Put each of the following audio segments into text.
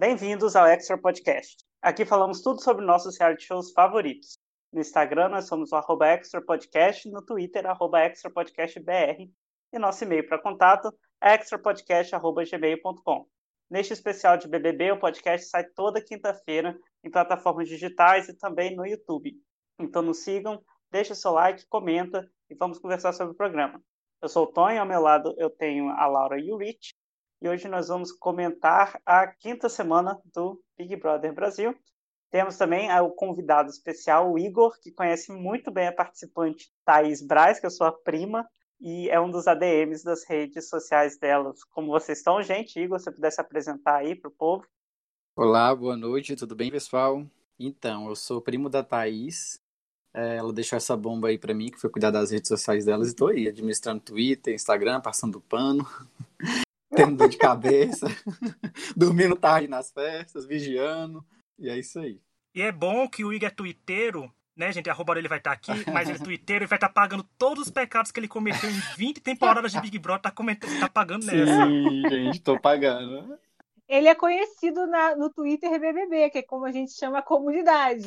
Bem-vindos ao Extra Podcast. Aqui falamos tudo sobre nossos reality shows favoritos. No Instagram, nós somos o arroba Extra Podcast, no Twitter, arroba Extra Podcast BR, e nosso e-mail para contato é extrapodcast.gmail.com. Neste especial de BBB, o podcast sai toda quinta-feira em plataformas digitais e também no YouTube. Então nos sigam, deixe seu like, comenta e vamos conversar sobre o programa. Eu sou o Tonho, ao meu lado eu tenho a Laura e o Rich, e hoje nós vamos comentar a quinta semana do Big Brother Brasil. Temos também o convidado especial, o Igor, que conhece muito bem a participante Thaís Braz, que é sua prima, e é um dos ADMs das redes sociais delas. Como vocês estão, gente? Igor, se você pudesse apresentar aí para o povo. Olá, boa noite, tudo bem, pessoal? Então, eu sou primo da Thaís, é, ela deixou essa bomba aí para mim, que foi cuidar das redes sociais delas, e tô aí, administrando Twitter, Instagram, passando pano, tendo dor de cabeça, dormindo tarde nas festas, vigiando, e é isso aí. E é bom que o Igor é twitteiro, né, gente? A roupa ele vai estar tá aqui, mas ele é twitteiro e vai estar tá pagando todos os pecados que ele cometeu em 20 temporadas de Big Brother, tá, cometendo, tá pagando nessa. Sim, gente, tô pagando. Ele é conhecido na, no Twitter BBB, que é como a gente chama a comunidade.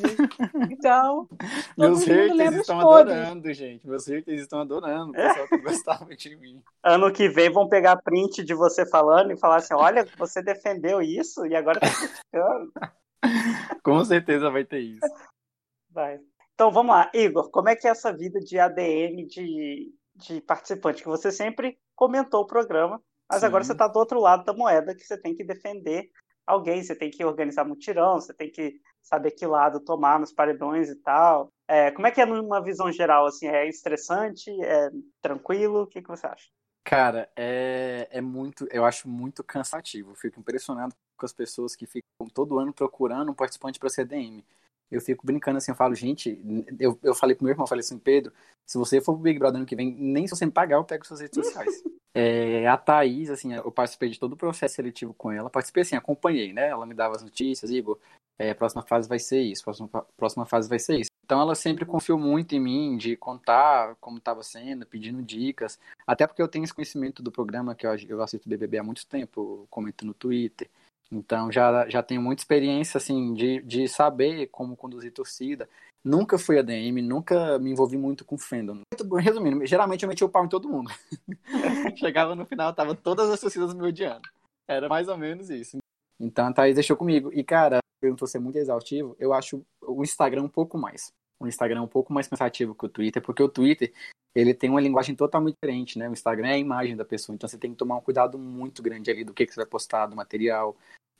Então, meus haters estão adorando, gente. Meus haters estão adorando. O pessoal que gostava de mim. Ano que vem vão pegar print de você falando e falar assim: olha, você defendeu isso e agora tá criticando. Com certeza vai ter isso. Vai. Então vamos lá, Igor, como é que é essa vida de ADM de, de participante? Que você sempre comentou o programa, mas Sim. agora você está do outro lado da moeda, que você tem que defender alguém, você tem que organizar mutirão, você tem que saber que lado tomar nos paredões e tal. É, como é que é numa visão geral, assim, é estressante, é tranquilo, o que, que você acha? Cara, é, é muito, eu acho muito cansativo, fico impressionado com as pessoas que ficam todo ano procurando um participante para CDM. Eu fico brincando assim, eu falo, gente, eu, eu falei pro meu irmão, eu falei assim, Pedro, se você for pro Big Brother ano que vem, nem se você me pagar, eu pego suas redes sociais. É, a Thaís, assim, eu participei de todo o processo seletivo com ela. Participei, assim, acompanhei, né? Ela me dava as notícias, Igor, é, próxima fase vai ser isso, próxima, próxima fase vai ser isso. Então ela sempre confiou muito em mim, de contar como estava sendo, pedindo dicas. Até porque eu tenho esse conhecimento do programa, que eu, eu assisto BBB há muito tempo, comento no Twitter. Então já, já tenho muita experiência, assim, de, de saber como conduzir torcida. Nunca fui ADM, nunca me envolvi muito com fandom. Resumindo, geralmente eu metia o pau em todo mundo. Chegava no final, tava todas as torcidas me odiando. Era mais ou menos isso. Então a Thaís deixou comigo. E, cara, perguntou ser muito exaustivo, eu acho o Instagram um pouco mais. O Instagram um pouco mais cansativo que o Twitter, porque o Twitter, ele tem uma linguagem totalmente diferente, né? O Instagram é a imagem da pessoa, então você tem que tomar um cuidado muito grande ali do que, que você vai postar, do material,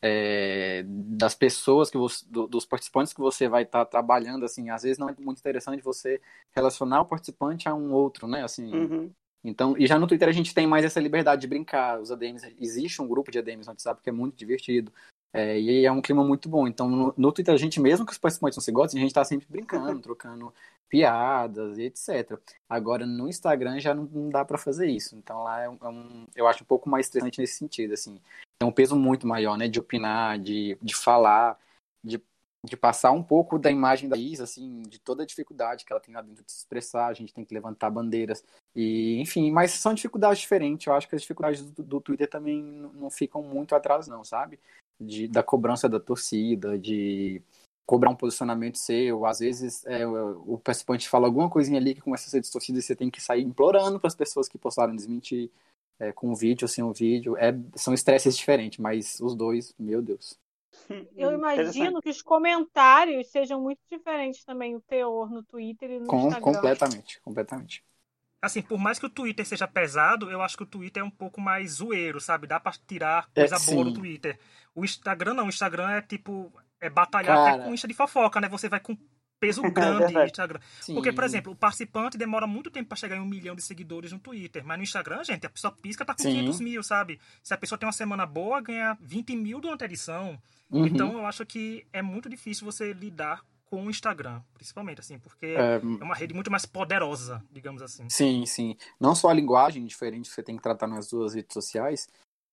é, das pessoas que você, do, dos participantes que você vai estar tá trabalhando, assim, às vezes não é muito interessante você relacionar o participante a um outro, né, assim. Uhum. Então, e já no Twitter a gente tem mais essa liberdade de brincar. Os ADMs, existe um grupo de ADMs no WhatsApp que é muito divertido. É, e é um clima muito bom. Então, no, no, Twitter, a gente, mesmo que os participantes não se gostem, a gente está sempre brincando, trocando piadas e etc. Agora, no Instagram já não, não dá para fazer isso. Então, lá é um, é um, eu acho um pouco mais estressante nesse sentido, assim tem um peso muito maior, né? De opinar, de, de falar, de, de passar um pouco da imagem da Isa, assim, de toda a dificuldade que ela tem lá dentro de se expressar, a gente tem que levantar bandeiras, e enfim, mas são dificuldades diferentes, eu acho que as dificuldades do, do Twitter também não ficam muito atrás não, sabe? De, da cobrança da torcida, de cobrar um posicionamento seu, às vezes é, o participante fala alguma coisinha ali que começa a ser distorcida e você tem que sair implorando para as pessoas que postaram desmentir, é, com o vídeo ou sem o vídeo. É, são estresses diferentes, mas os dois, meu Deus. Eu imagino que os comentários sejam muito diferentes também, o teor no Twitter e no com, Instagram. Completamente, completamente. Assim, por mais que o Twitter seja pesado, eu acho que o Twitter é um pouco mais zoeiro, sabe? Dá pra tirar é, coisa é, boa no Twitter. O Instagram não, o Instagram é tipo, é batalhar Cara... até com insta de fofoca, né? Você vai com peso é grande é Instagram. Sim. Porque, por exemplo, o participante demora muito tempo para chegar em um milhão de seguidores no Twitter. Mas no Instagram, gente, a pessoa pisca tá com Sim. 500 mil, sabe? Se a pessoa tem uma semana boa, ganha 20 mil durante a edição. Uhum. Então, eu acho que é muito difícil você lidar com o Instagram, principalmente, assim, porque é... é uma rede muito mais poderosa, digamos assim. Sim, sim. Não só a linguagem diferente que você tem que tratar nas duas redes sociais,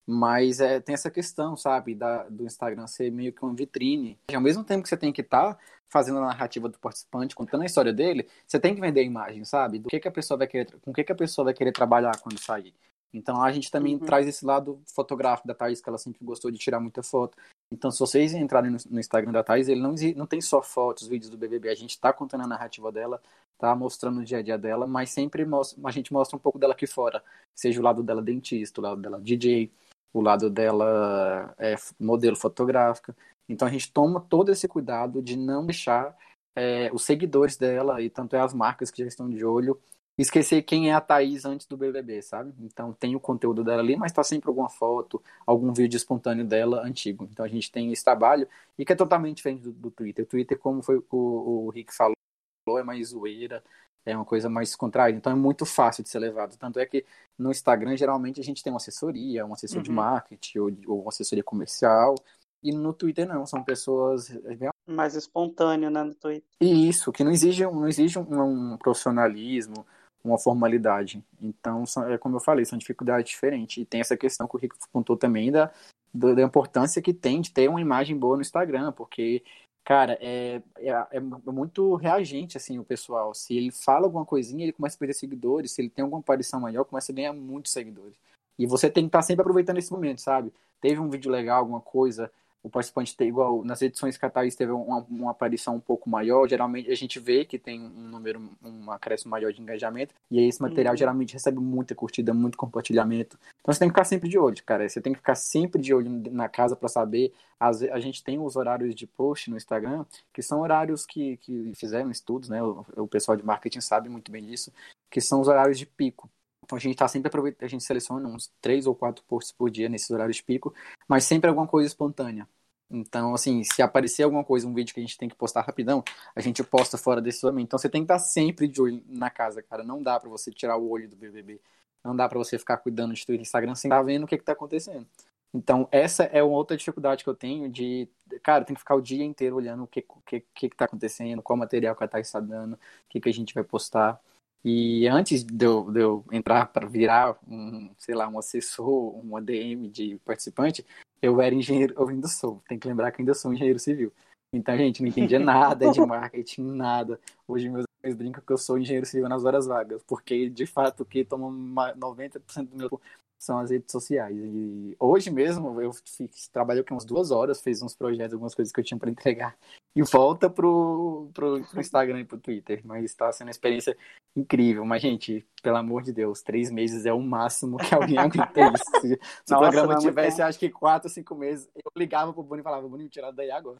mas é, tem essa questão, sabe, da, do Instagram ser meio que uma vitrine. Ao mesmo tempo que você tem que estar tá fazendo a narrativa do participante, contando a história dele, você tem que vender a imagem, sabe? Do que, que a pessoa vai querer, com o que, que a pessoa vai querer trabalhar quando sair. Então a gente também uhum. traz esse lado fotográfico da Thaís, que ela sempre gostou de tirar muita foto. Então, se vocês entrarem no, no Instagram da Thais, ele não, não tem só fotos, vídeos do BBB. A gente está contando a narrativa dela, tá mostrando o dia a dia dela, mas sempre mostra, a gente mostra um pouco dela aqui fora. Seja o lado dela dentista, o lado dela DJ, o lado dela é, modelo fotográfica. Então, a gente toma todo esse cuidado de não deixar é, os seguidores dela, e tanto é as marcas que já estão de olho, esquecer quem é a Thaís antes do BBB, sabe? Então tem o conteúdo dela ali, mas tá sempre alguma foto, algum vídeo espontâneo dela antigo. Então a gente tem esse trabalho e que é totalmente diferente do, do Twitter. O Twitter, como foi o, o Rick falou, é mais zoeira, é uma coisa mais contraída. Então é muito fácil de ser levado. Tanto é que no Instagram, geralmente, a gente tem uma assessoria, um assessor uhum. de marketing ou, ou uma assessoria comercial. E no Twitter não, são pessoas é, mais espontâneo, né, no Twitter. E isso, que não exige, não exige um, um profissionalismo, uma formalidade. Então, é como eu falei, são dificuldades diferentes. E tem essa questão que o Rico contou também da, da importância que tem de ter uma imagem boa no Instagram, porque, cara, é, é, é, muito reagente, assim, o pessoal. Se ele fala alguma coisinha, ele começa a perder seguidores. Se ele tem alguma aparição maior, começa a ganhar muitos seguidores. E você tem que estar sempre aproveitando esse momento, sabe? Teve um vídeo legal, alguma coisa, o participante ter igual nas edições Thaís teve uma, uma, aparição um pouco maior, geralmente a gente vê que tem um número, um acréscimo maior de engajamento, e aí esse material uhum. geralmente recebe muita curtida, muito compartilhamento. Então você tem que ficar sempre de olho, cara. Você tem que ficar sempre de olho na casa para saber. As, a gente tem os horários de post no Instagram, que são horários que, que fizeram estudos, né? O, o pessoal de marketing sabe muito bem disso, que são os horários de pico. Então a gente está sempre aproveitando, a gente seleciona uns três ou quatro posts por dia nesses horários pico, mas sempre alguma coisa espontânea. Então, assim, se aparecer alguma coisa, um vídeo que a gente tem que postar rapidão, a gente posta fora desse momento. Então você tem que estar sempre de olho na casa, cara. Não dá para você tirar o olho do BBB. Não dá para você ficar cuidando de Twitter e Instagram sem estar vendo o que, que tá acontecendo. Então, essa é uma outra dificuldade que eu tenho de, cara, tem que ficar o dia inteiro olhando o que, que, que, que tá acontecendo, qual material que a Thais está dando, o que, que a gente vai postar. E antes de eu, de eu entrar para virar um, sei lá, um assessor, um ADM de participante, eu era engenheiro, eu ainda sou, tem que lembrar que ainda sou engenheiro civil. Então, gente, não entendia nada de marketing, nada. Hoje meus amigos brincam que eu sou engenheiro civil nas horas vagas, porque de fato o que toma 90% do meu são as redes sociais. E hoje mesmo eu fiz, trabalhei aqui umas duas horas, fiz uns projetos, algumas coisas que eu tinha para entregar e volta pro, pro, pro Instagram e pro Twitter. Mas está sendo uma experiência incrível. Mas, gente, pelo amor de Deus, três meses é o máximo que alguém aguenta isso. Se, se Nossa, o programa tivesse, acho que quatro, cinco meses, eu ligava pro Boni e falava, Boni, me tirar daí agora.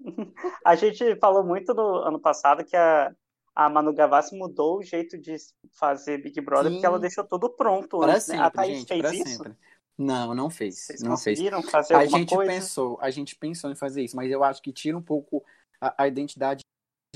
A gente falou muito no ano passado que a, a Manu Gavassi mudou o jeito de fazer Big Brother, Sim. porque ela deixou tudo pronto pra antes, sempre, né? A Thaís gente, fez isso? Sempre. Não, não fez. Vocês não conseguiram fez. fazer a gente coisa? pensou, a gente pensou em fazer isso, mas eu acho que tira um pouco a, a identidade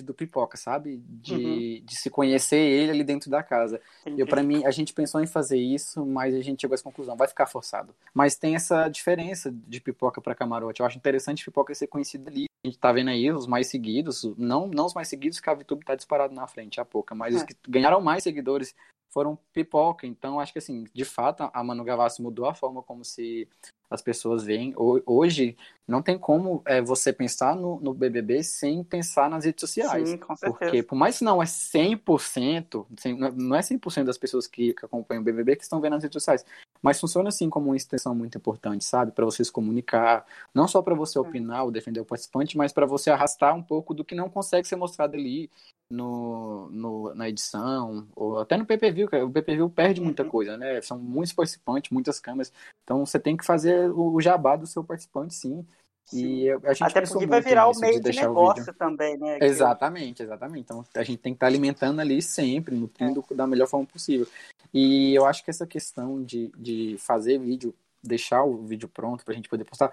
do pipoca, sabe? De, uhum. de se conhecer ele ali dentro da casa. Entendi. Eu para mim a gente pensou em fazer isso, mas a gente chegou a essa conclusão, vai ficar forçado. Mas tem essa diferença de pipoca para camarote. Eu acho interessante pipoca ser conhecido ali. A gente tá vendo aí os mais seguidos, não não os mais seguidos que a VTube tá disparado na frente a pouca, mas é. os que ganharam mais seguidores foram pipoca. Então, acho que assim, de fato, a Manu Gavassi mudou a forma como se as pessoas veem. Hoje, não tem como é, você pensar no, no, BBB sem pensar nas redes sociais. Sim, com certeza. Porque, por mais que não é 100%, não é 100% das pessoas que, que acompanham o BBB que estão vendo nas redes sociais, mas funciona assim como uma extensão muito importante, sabe? Para você se comunicar, não só para você opinar ou defender o participante, mas para você arrastar um pouco do que não consegue ser mostrado ali no, no, na edição, ou até no PPV, o PPV perde muita uhum. coisa, né? São muitos participantes, muitas câmeras, então você tem que fazer o jabá do seu participante, sim. sim. E a gente Até porque vai virar o meio de, de negócio também, né? Exatamente, exatamente. Então a gente tem que estar tá alimentando ali sempre, nutrindo é. da melhor forma possível. E eu acho que essa questão de, de fazer vídeo, deixar o vídeo pronto para a gente poder postar,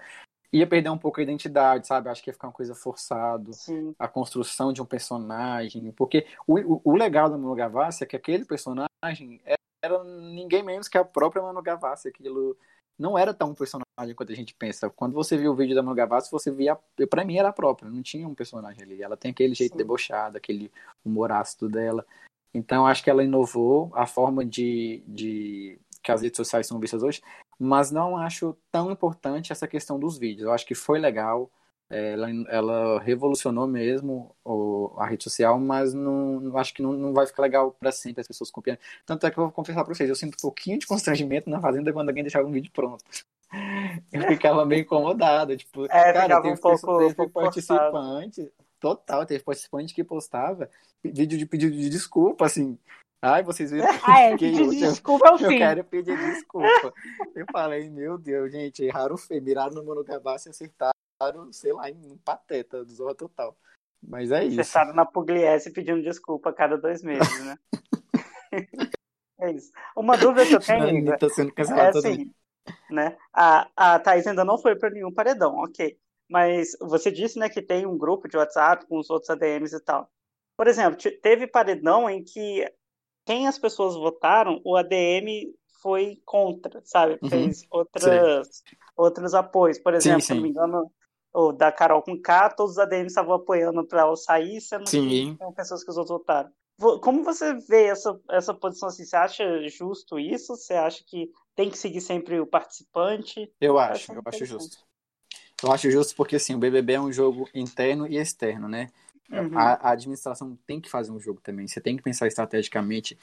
ia perder um pouco a identidade, sabe? Acho que ia ficar uma coisa forçado. Sim. A construção de um personagem. Porque o, o, o legal da Manu Gavassi é que aquele personagem era ninguém menos que a própria Manu Gavassi. Aquilo não era tão personagem quanto a gente pensa. Quando você viu o vídeo da Manu Gavassi, você via. Pra mim era a própria, não tinha um personagem ali. Ela tem aquele jeito Sim. debochado, aquele humor ácido dela. Então acho que ela inovou a forma de, de que as redes sociais são vistas hoje, mas não acho tão importante essa questão dos vídeos. Eu acho que foi legal, ela, ela revolucionou mesmo o, a rede social, mas não, acho que não, não vai ficar legal para sempre as pessoas copiando. Tanto é que eu vou confessar para vocês, eu sinto um pouquinho de constrangimento na Fazenda quando alguém deixava um vídeo pronto. eu ficava meio incomodado. Tipo, é, cara, teve, um pouco, teve um participante, total, teve participante que postava vídeo de pedido de desculpa, assim. Ai, vocês viram que ah, é, pedir desculpa é o fim. Eu quero pedir desculpa. eu falei, meu Deus, gente, erraram feio, miraram no Monogabá e acertaram, sei lá, em um pateta do Zorra Total. Mas é isso. Acertaram na Pugliese pedindo desculpa a cada dois meses, né? é isso. Uma dúvida que eu tenho, Não, tá sendo cancelado é assim, né? A, a Thais ainda não foi para nenhum paredão, ok. Mas você disse, né, que tem um grupo de WhatsApp com os outros ADMs e tal. Por exemplo, teve paredão em que quem as pessoas votaram, o ADM foi contra, sabe? Uhum. Fez outras, outros apoios. Por exemplo, sim, sim. se não me engano, o da Carol com K, todos os ADMs estavam apoiando para ela sair, sendo sim. que são pessoas que os outros votaram. Como você vê essa, essa posição assim? Você acha justo isso? Você acha que tem que seguir sempre o participante? Eu acho, eu acho justo. Eu acho justo porque assim, o BBB é um jogo interno e externo, né? Uhum. A, a, administração tem que fazer um jogo também. Você tem que pensar estrategicamente.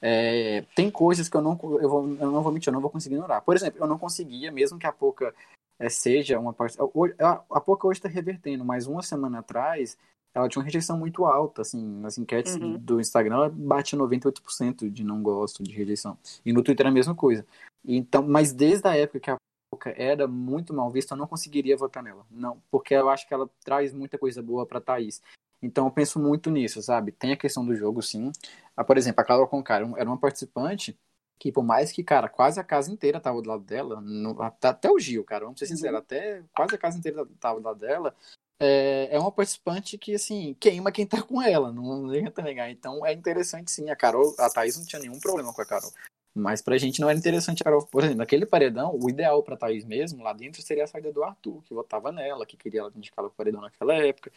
É, tem coisas que eu não, eu, vou, eu não vou mentir, eu não vou conseguir ignorar. Por exemplo, eu não conseguia, mesmo que a Poca é, seja uma parte. A, a Poca hoje está revertendo, mas uma semana atrás ela tinha uma rejeição muito alta, assim, nas enquetes uhum. do Instagram ela bate 98% de não gosto, de rejeição. E no Twitter é a mesma coisa. Então, mas desde a época que a Poca era muito mal vista, eu não conseguiria votar nela. Não, porque eu acho que ela traz muita coisa boa para Thaís. Então eu penso muito nisso, sabe? Tem a questão do jogo, sim. Ah, por exemplo, a Clara Concara era uma participante que, por mais que, cara, quase a casa inteira tava do lado dela, no, até, o Gil, cara, vamos ser sinceros, uhum. até quase a casa inteira tava do lado dela, é, é uma participante que, assim, queima quem tá com ela, não, não adianta negar. Então é interessante, sim. A Carol, a Thaís não tinha nenhum problema com a Carol. Mas pra gente não era interessante a Carol. Por exemplo, naquele paredão, o ideal pra Thaís mesmo, lá dentro, seria a saída do Arthur, que votava nela, que queria ela indicar o paredão naquela época.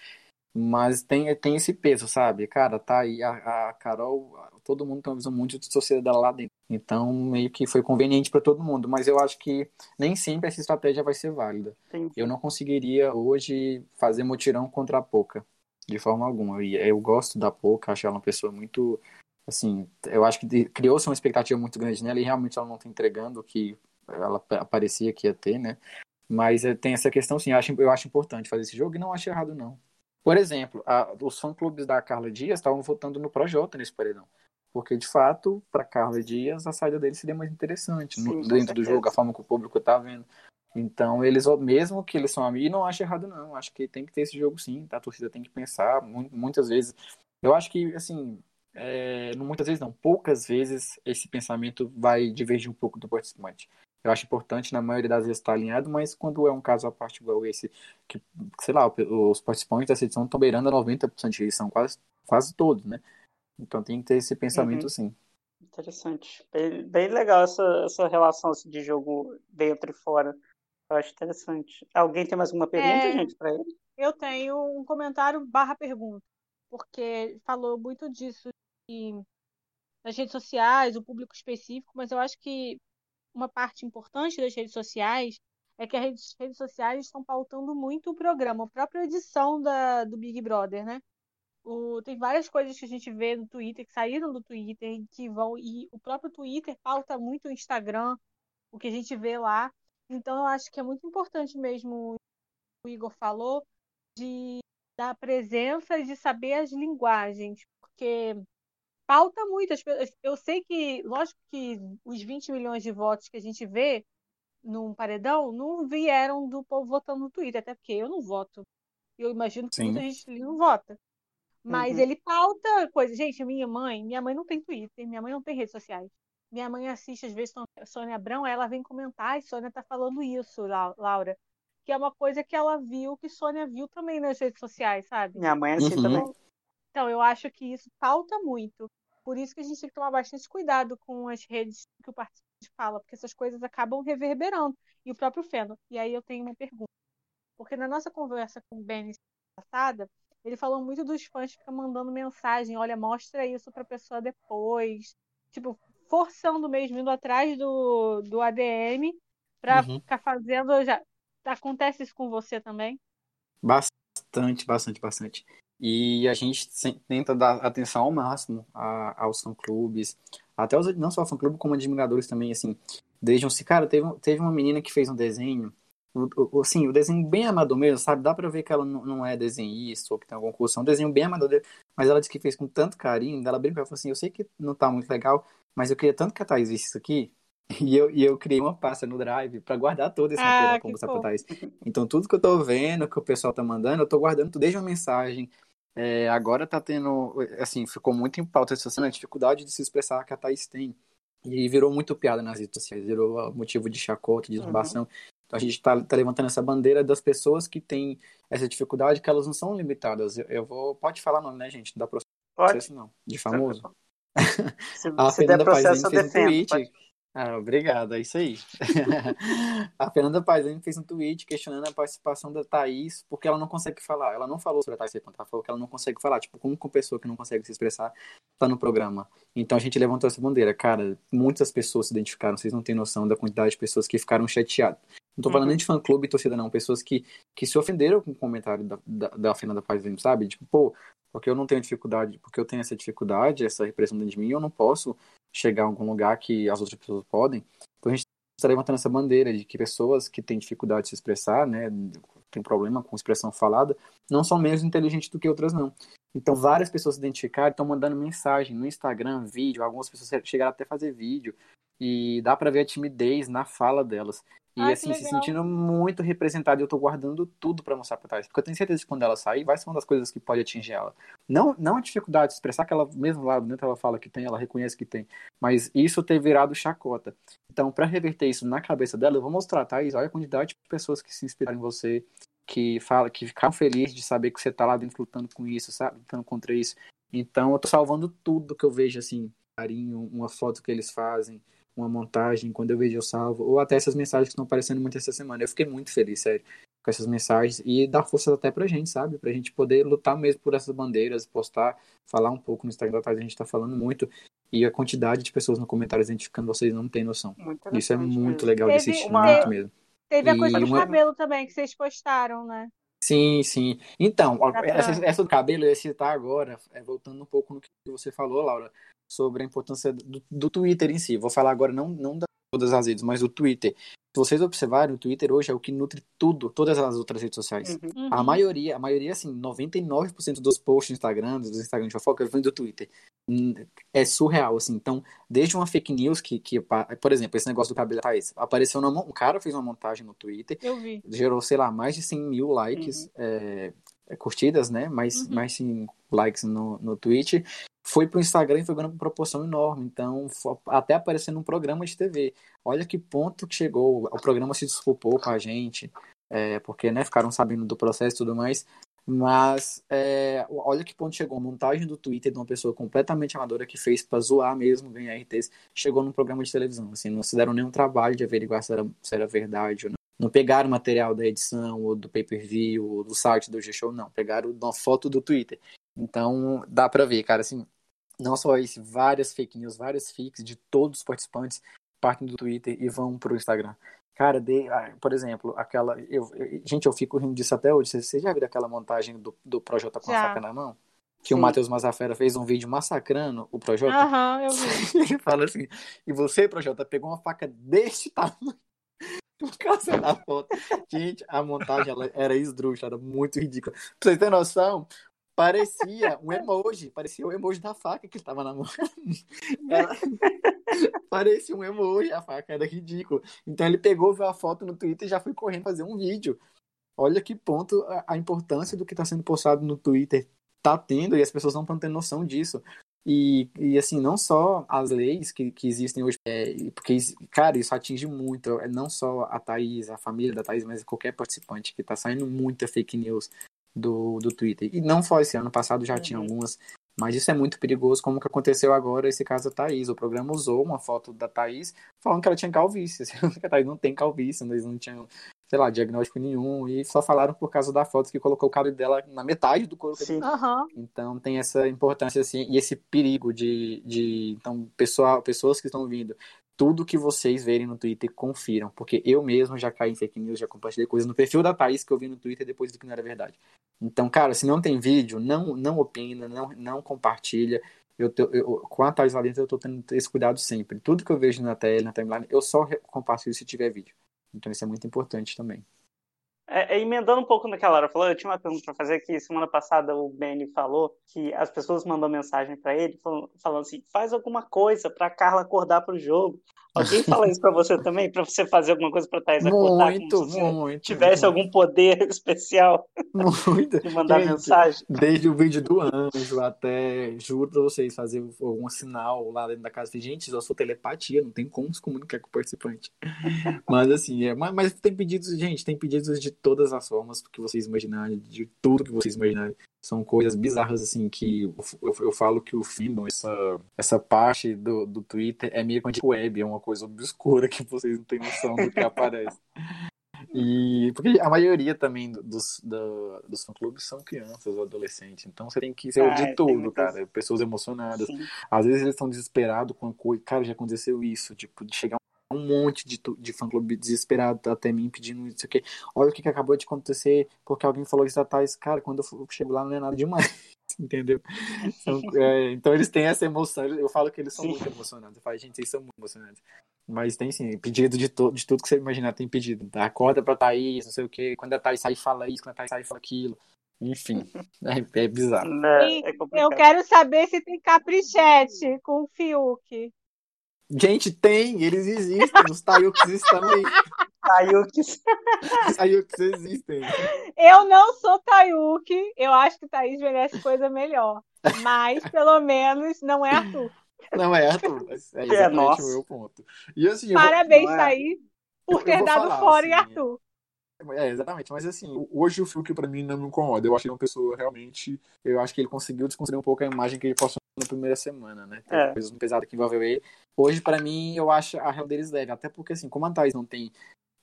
Mas tem, tem esse peso, sabe? Cara, tá aí a, a Carol, todo mundo tem uma visão muito distorcida dela lá dentro. Então, meio que foi conveniente para todo mundo. Mas eu acho que nem sempre essa estratégia vai ser válida. Sim. Eu não conseguiria hoje fazer mutirão contra a Poca, de forma alguma. E eu gosto da Poca, acho ela uma pessoa muito. Assim, eu acho que criou-se uma expectativa muito grande nela e realmente ela não está entregando o que ela parecia que ia ter, né? Mas eh, tem essa questão, sim, eu acho, eu acho importante fazer esse jogo e não acho errado, não. Por exemplo, a, os fã-clubes da Carla Dias estavam votando no Projota nesse paredão. Porque, de fato, para Carla Dias, a saída dele seria mais interessante Sim, no, dentro do jogo, a forma que o público está vendo. Então, eles, mesmo que eles são amigos, não acho errado, não. Acho que tem que ter esse jogo sim, tá? A torcida tem que pensar muitas vezes. Eu acho que, assim, é, muitas vezes não, poucas vezes esse pensamento vai divergir um pouco do participante. Eu acho importante, na maioria das vezes, estar tá alinhado, mas quando é um caso à parte igual esse, que, sei lá, os participantes dessa edição estão beirando a 90% de edição, quase, quase todos, né? Então tem que ter esse pensamento uhum. sim. Interessante. Bem, bem, legal essa, essa relação assim, de jogo dentro e fora. Eu acho interessante. Alguém tem mais alguma pergunta, é, gente, para ele? Eu tenho um comentário barra pergunta, porque falou muito disso nas redes sociais, o público específico, mas eu acho que uma parte importante das redes sociais é que as redes, sociais estão pautando muito o programa, a própria edição da, do Big Brother, né? O, tem várias coisas que a gente vê no Twitter, que saíram do Twitter, que vão. E o próprio Twitter pauta muito o Instagram, o que a gente vê lá. Então eu acho que é muito importante mesmo, o Igor falou, de da presença de saber as linguagens, porque pauta muito. Eu sei que, lógico que os 20 milhões de votos que a gente vê num paredão não vieram do povo votando no Twitter, até porque eu não voto. Eu imagino que Sim. muita gente ali não vota. Mas uhum. ele pauta coisas. Gente, minha mãe, minha mãe não tem Twitter, minha mãe não tem redes sociais. Minha mãe assiste, às vezes, Sônia Abrão, ela vem comentar, e Sônia tá falando isso, Laura. Que é uma coisa que ela viu, que Sônia viu também nas redes sociais, sabe? Minha mãe assiste uhum. também. Então, eu acho que isso pauta muito. Por isso que a gente tem que tomar bastante cuidado com as redes que o participante fala, porque essas coisas acabam reverberando. E o próprio Feno. E aí eu tenho uma pergunta. Porque na nossa conversa com o Benny passada, ele falou muito dos fãs que ficam mandando mensagem, olha, mostra isso pra pessoa depois. Tipo, forçando mesmo, indo atrás do, do ADM pra uhum. ficar fazendo. Já... Acontece isso com você também? Bastante, bastante, bastante. E a gente tenta dar atenção ao máximo a, aos fã-clubes, até os, não só fã-clube, como admiradores também, assim. Um. Cara, teve, teve uma menina que fez um desenho. O, o, assim, o desenho bem amador mesmo, sabe? Dá pra ver que ela não, não é desenhista ou que tem alguma curso. É um desenho bem amador, mas ela disse que fez com tanto carinho. Ela brincou e falou assim: Eu sei que não tá muito legal, mas eu queria tanto que a Thaís visse isso aqui. E eu, e eu criei uma pasta no Drive para guardar todo esse material ah, como. Então, tudo que eu tô vendo, que o pessoal tá mandando, eu tô guardando desde uma mensagem. É, agora tá tendo, assim, ficou muito em pauta essa semana, a dificuldade de se expressar que a Thaís tem. E virou muito piada nas redes sociais, virou motivo de chacota, de zombação. Uhum. Então a gente está tá levantando essa bandeira das pessoas que têm essa dificuldade, que elas não são limitadas. Eu, eu vou. Pode falar nome, né, gente? Não dá processo, não. De famoso. Se, a se Fernanda der processo, eu defendo. Um tweet, pode... Ah, obrigado, é isso aí. a Fernanda Paisani fez um tweet questionando a participação da Thaís, porque ela não consegue falar. Ela não falou sobre a Thaís ela falou que ela não consegue falar. Tipo, como uma pessoa que não consegue se expressar tá no programa. Então a gente levantou essa bandeira. Cara, muitas pessoas se identificaram, vocês não têm noção da quantidade de pessoas que ficaram chateadas. Não tô falando uhum. nem de fã-clube e torcida, não. Pessoas que, que se ofenderam com o comentário da, da, da Fernanda Paisani, sabe? Tipo, pô, porque eu não tenho dificuldade, porque eu tenho essa dificuldade, essa repressão dentro de mim, eu não posso chegar a algum lugar que as outras pessoas podem. Então a gente está levantando essa bandeira de que pessoas que têm dificuldade de se expressar, né, tem problema com expressão falada, não são menos inteligentes do que outras não. Então várias pessoas se identificaram, estão mandando mensagem no Instagram, vídeo, algumas pessoas chegaram até a fazer vídeo e dá para ver a timidez na fala delas. E Ai, assim, se sentindo muito representada. Eu tô guardando tudo para mostrar pra Thais. Porque eu tenho certeza que quando ela sair, vai ser uma das coisas que pode atingir ela. Não, não a dificuldade de expressar que ela, mesmo lá dentro, ela fala que tem, ela reconhece que tem. Mas isso ter virado chacota. Então, para reverter isso na cabeça dela, eu vou mostrar, Thais, olha a quantidade de pessoas que se inspiraram em você, que fala, que ficaram felizes de saber que você tá lá dentro lutando com isso, sabe? Lutando contra isso. Então, eu tô salvando tudo que eu vejo, assim, carinho, uma foto que eles fazem uma montagem, quando eu vejo eu salvo, ou até essas mensagens que estão aparecendo muito essa semana. Eu fiquei muito feliz, sério, com essas mensagens e dar força até pra gente, sabe? Pra gente poder lutar mesmo por essas bandeiras, postar, falar um pouco no Instagram da a gente tá falando muito. E a quantidade de pessoas no comentário identificando vocês não tem noção. Isso é muito mesmo. legal teve, de assistir, uma... muito mesmo. Teve a coisa do uma... cabelo também que vocês postaram, né? Sim, sim. Então, essa, essa, do cabelo eu ia citar agora, é, voltando um pouco no que você falou, Laura, sobre a importância do, do Twitter em si. Vou falar agora não, não de todas as redes, mas do Twitter. Se vocês observarem, o Twitter hoje é o que nutre tudo, todas as outras redes sociais. Uhum. A maioria, a maioria, assim, 99% dos posts do Instagram, dos Instagram de fofoca, vem do Twitter. Hum, é surreal, assim. Então, desde uma fake news que, que por exemplo, esse negócio do cabelo da Thaís, apareceu numa, um cara fez uma montagem no Twitter, gerou, sei lá, mais de 100 mil likes, uhum. é, curtidas, né? Mais, uhum. mais sim, likes no, no Twitch foi para o Instagram e foi ganhando uma proporção enorme. Então, até aparecendo num programa de TV. Olha que ponto que chegou. O programa se desculpou com a gente, é, porque né, ficaram sabendo do processo e tudo mais. Mas é, olha que ponto chegou. A montagem do Twitter de uma pessoa completamente amadora que fez para zoar mesmo, ganhar RTs, chegou num programa de televisão. Assim, não se deram nenhum trabalho de averiguar se era, se era verdade ou não. Pegaram material da edição, ou do pay-per-view, ou do site do G-Show, não. Pegaram uma foto do Twitter. Então, dá para ver, cara, assim, não só isso, várias fake news, várias fakes de todos os participantes partem do Twitter e vão pro Instagram. Cara, de, ah, por exemplo, aquela. Eu, eu, gente, eu fico rindo disso até hoje. Você já viu aquela montagem do, do Projota com já. a faca na mão? Que Sim. o Matheus Mazafera fez um vídeo massacrando o Projota. Aham, uhum, eu vi. Ele fala assim: e você, Projota, pegou uma faca deste tamanho por causa da foto. Gente, a montagem era esdrúxula, era muito ridícula. Pra vocês terem noção, Parecia um emoji, parecia o emoji da faca que ele tava na mão. Ela... parecia um emoji, a faca era ridículo. Então ele pegou, viu a foto no Twitter e já foi correndo fazer um vídeo. Olha que ponto a, a importância do que está sendo postado no Twitter tá tendo e as pessoas não estão tendo noção disso. E, e assim, não só as leis que, que existem hoje, é, porque, cara, isso atinge muito, é não só a Thaís, a família da Thaís, mas qualquer participante que tá saindo muita fake news, do, do Twitter. E não só esse ano passado, já uhum. tinha algumas. Mas isso é muito perigoso, como que aconteceu agora esse caso da Thaís. O programa usou uma foto da Thaís falando que ela tinha calvície. que a Thaís não tem calvície, eles não tinham, sei lá, diagnóstico nenhum. E só falaram por causa da foto que colocou o cabelo dela na metade do corpo. Uhum. Então tem essa importância, assim, e esse perigo de. de então, pessoal, pessoas que estão vindo tudo que vocês verem no Twitter, confiram. Porque eu mesmo já caí em fake news, já compartilhei coisas no perfil da Thaís que eu vi no Twitter depois do que não era verdade. Então, cara, se não tem vídeo, não, não opina, não, não compartilha. eu, eu, com a Thais lá dentro, eu tô tendo esse cuidado sempre. Tudo que eu vejo na tela, na timeline, eu só compartilho se tiver vídeo. Então isso é muito importante também. É, é, emendando um pouco no que a Laura falou, eu tinha uma pergunta para fazer que semana passada o Benny falou que as pessoas mandam mensagem para ele falando, falando, assim, faz alguma coisa para Carla acordar para o jogo. Alguém fala isso para você também, para você fazer alguma coisa para Thais acordar? Muito, muito. Tivesse muito. algum poder especial muito. de mandar Gente, mensagem. Desde o vídeo do anjo até, juro para vocês, fazer algum sinal lá dentro da casa. Gente, eu sou telepatia, não tem como se comunicar com o participante. mas assim, é, mas, mas tem pedidos, gente, tem pedidos de todas as formas que vocês imaginarem, de tudo que vocês imaginarem. São coisas bizarras, assim, que eu, eu, falo que o fandom, essa, essa parte do, do Twitter é meio que web, é uma coisa obscura que vocês não têm noção do que aparece. E porque a maioria também dos, do, dos fã-clubes são crianças ou adolescentes, então você tem que ser ah, de tudo, cara. Pessoas emocionadas. Sim. Às vezes eles estão desesperados com a coisa. Cara, já aconteceu isso, tipo, de chegar um monte de, de fã-clube desesperado até mim pedindo isso aqui. Olha o que, que acabou de acontecer, porque alguém falou isso atrás. Cara, quando eu chego lá não é nada demais. Entendeu? Então, é, então, eles têm essa emoção. Eu falo que eles são sim. muito emocionados. Eu falo, gente, eles são muito emocionados. Mas tem sim, pedido de, to de tudo que você imaginar, tem pedido. Acorda pra Thaís, não sei o quê. Quando a Thaís sai, fala isso, quando a Thaís sai, fala aquilo. Enfim, é, é bizarro. É, é eu quero saber se tem caprichete com o Fiuk. Gente, tem, eles existem, os Tayuks também. Tayuks. Tayuks existem. Eu não sou Tayuk, eu acho que Thaís merece coisa melhor. Mas, pelo menos, não é Arthur. Não é Arthur, é, é exatamente é, o meu ponto. E, assim, Parabéns, vou... Thaís, por ter dado falar, fora assim, em Arthur. É, exatamente, mas assim, hoje o Fiuk pra mim não me incomoda. Eu acho que ele é uma pessoa realmente. Eu acho que ele conseguiu desconstruir um pouco a imagem que ele passou na primeira semana, né? Tem é. coisas pesadas que envolveu ele. Hoje, para mim, eu acho a real deles leve. Até porque, assim, como a Thais não tem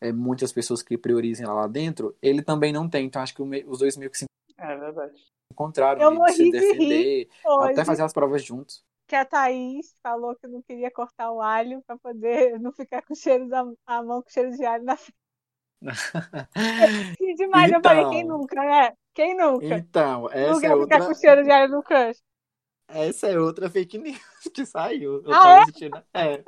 é, muitas pessoas que priorizem ela lá dentro, ele também não tem. Então, acho que os dois meio que se é verdade. encontraram eu morri se defender, de até fazer as provas juntos. Que a Thaís falou que não queria cortar o alho para poder não ficar com cheiro da a mão com cheiro de alho na frente. que demais, então, eu falei, quem então. nunca, né? Quem nunca? Então, essa nunca é outra... ficar com cheiro de alho no crush. Essa é outra fake news que saiu. Eu ah, é? é?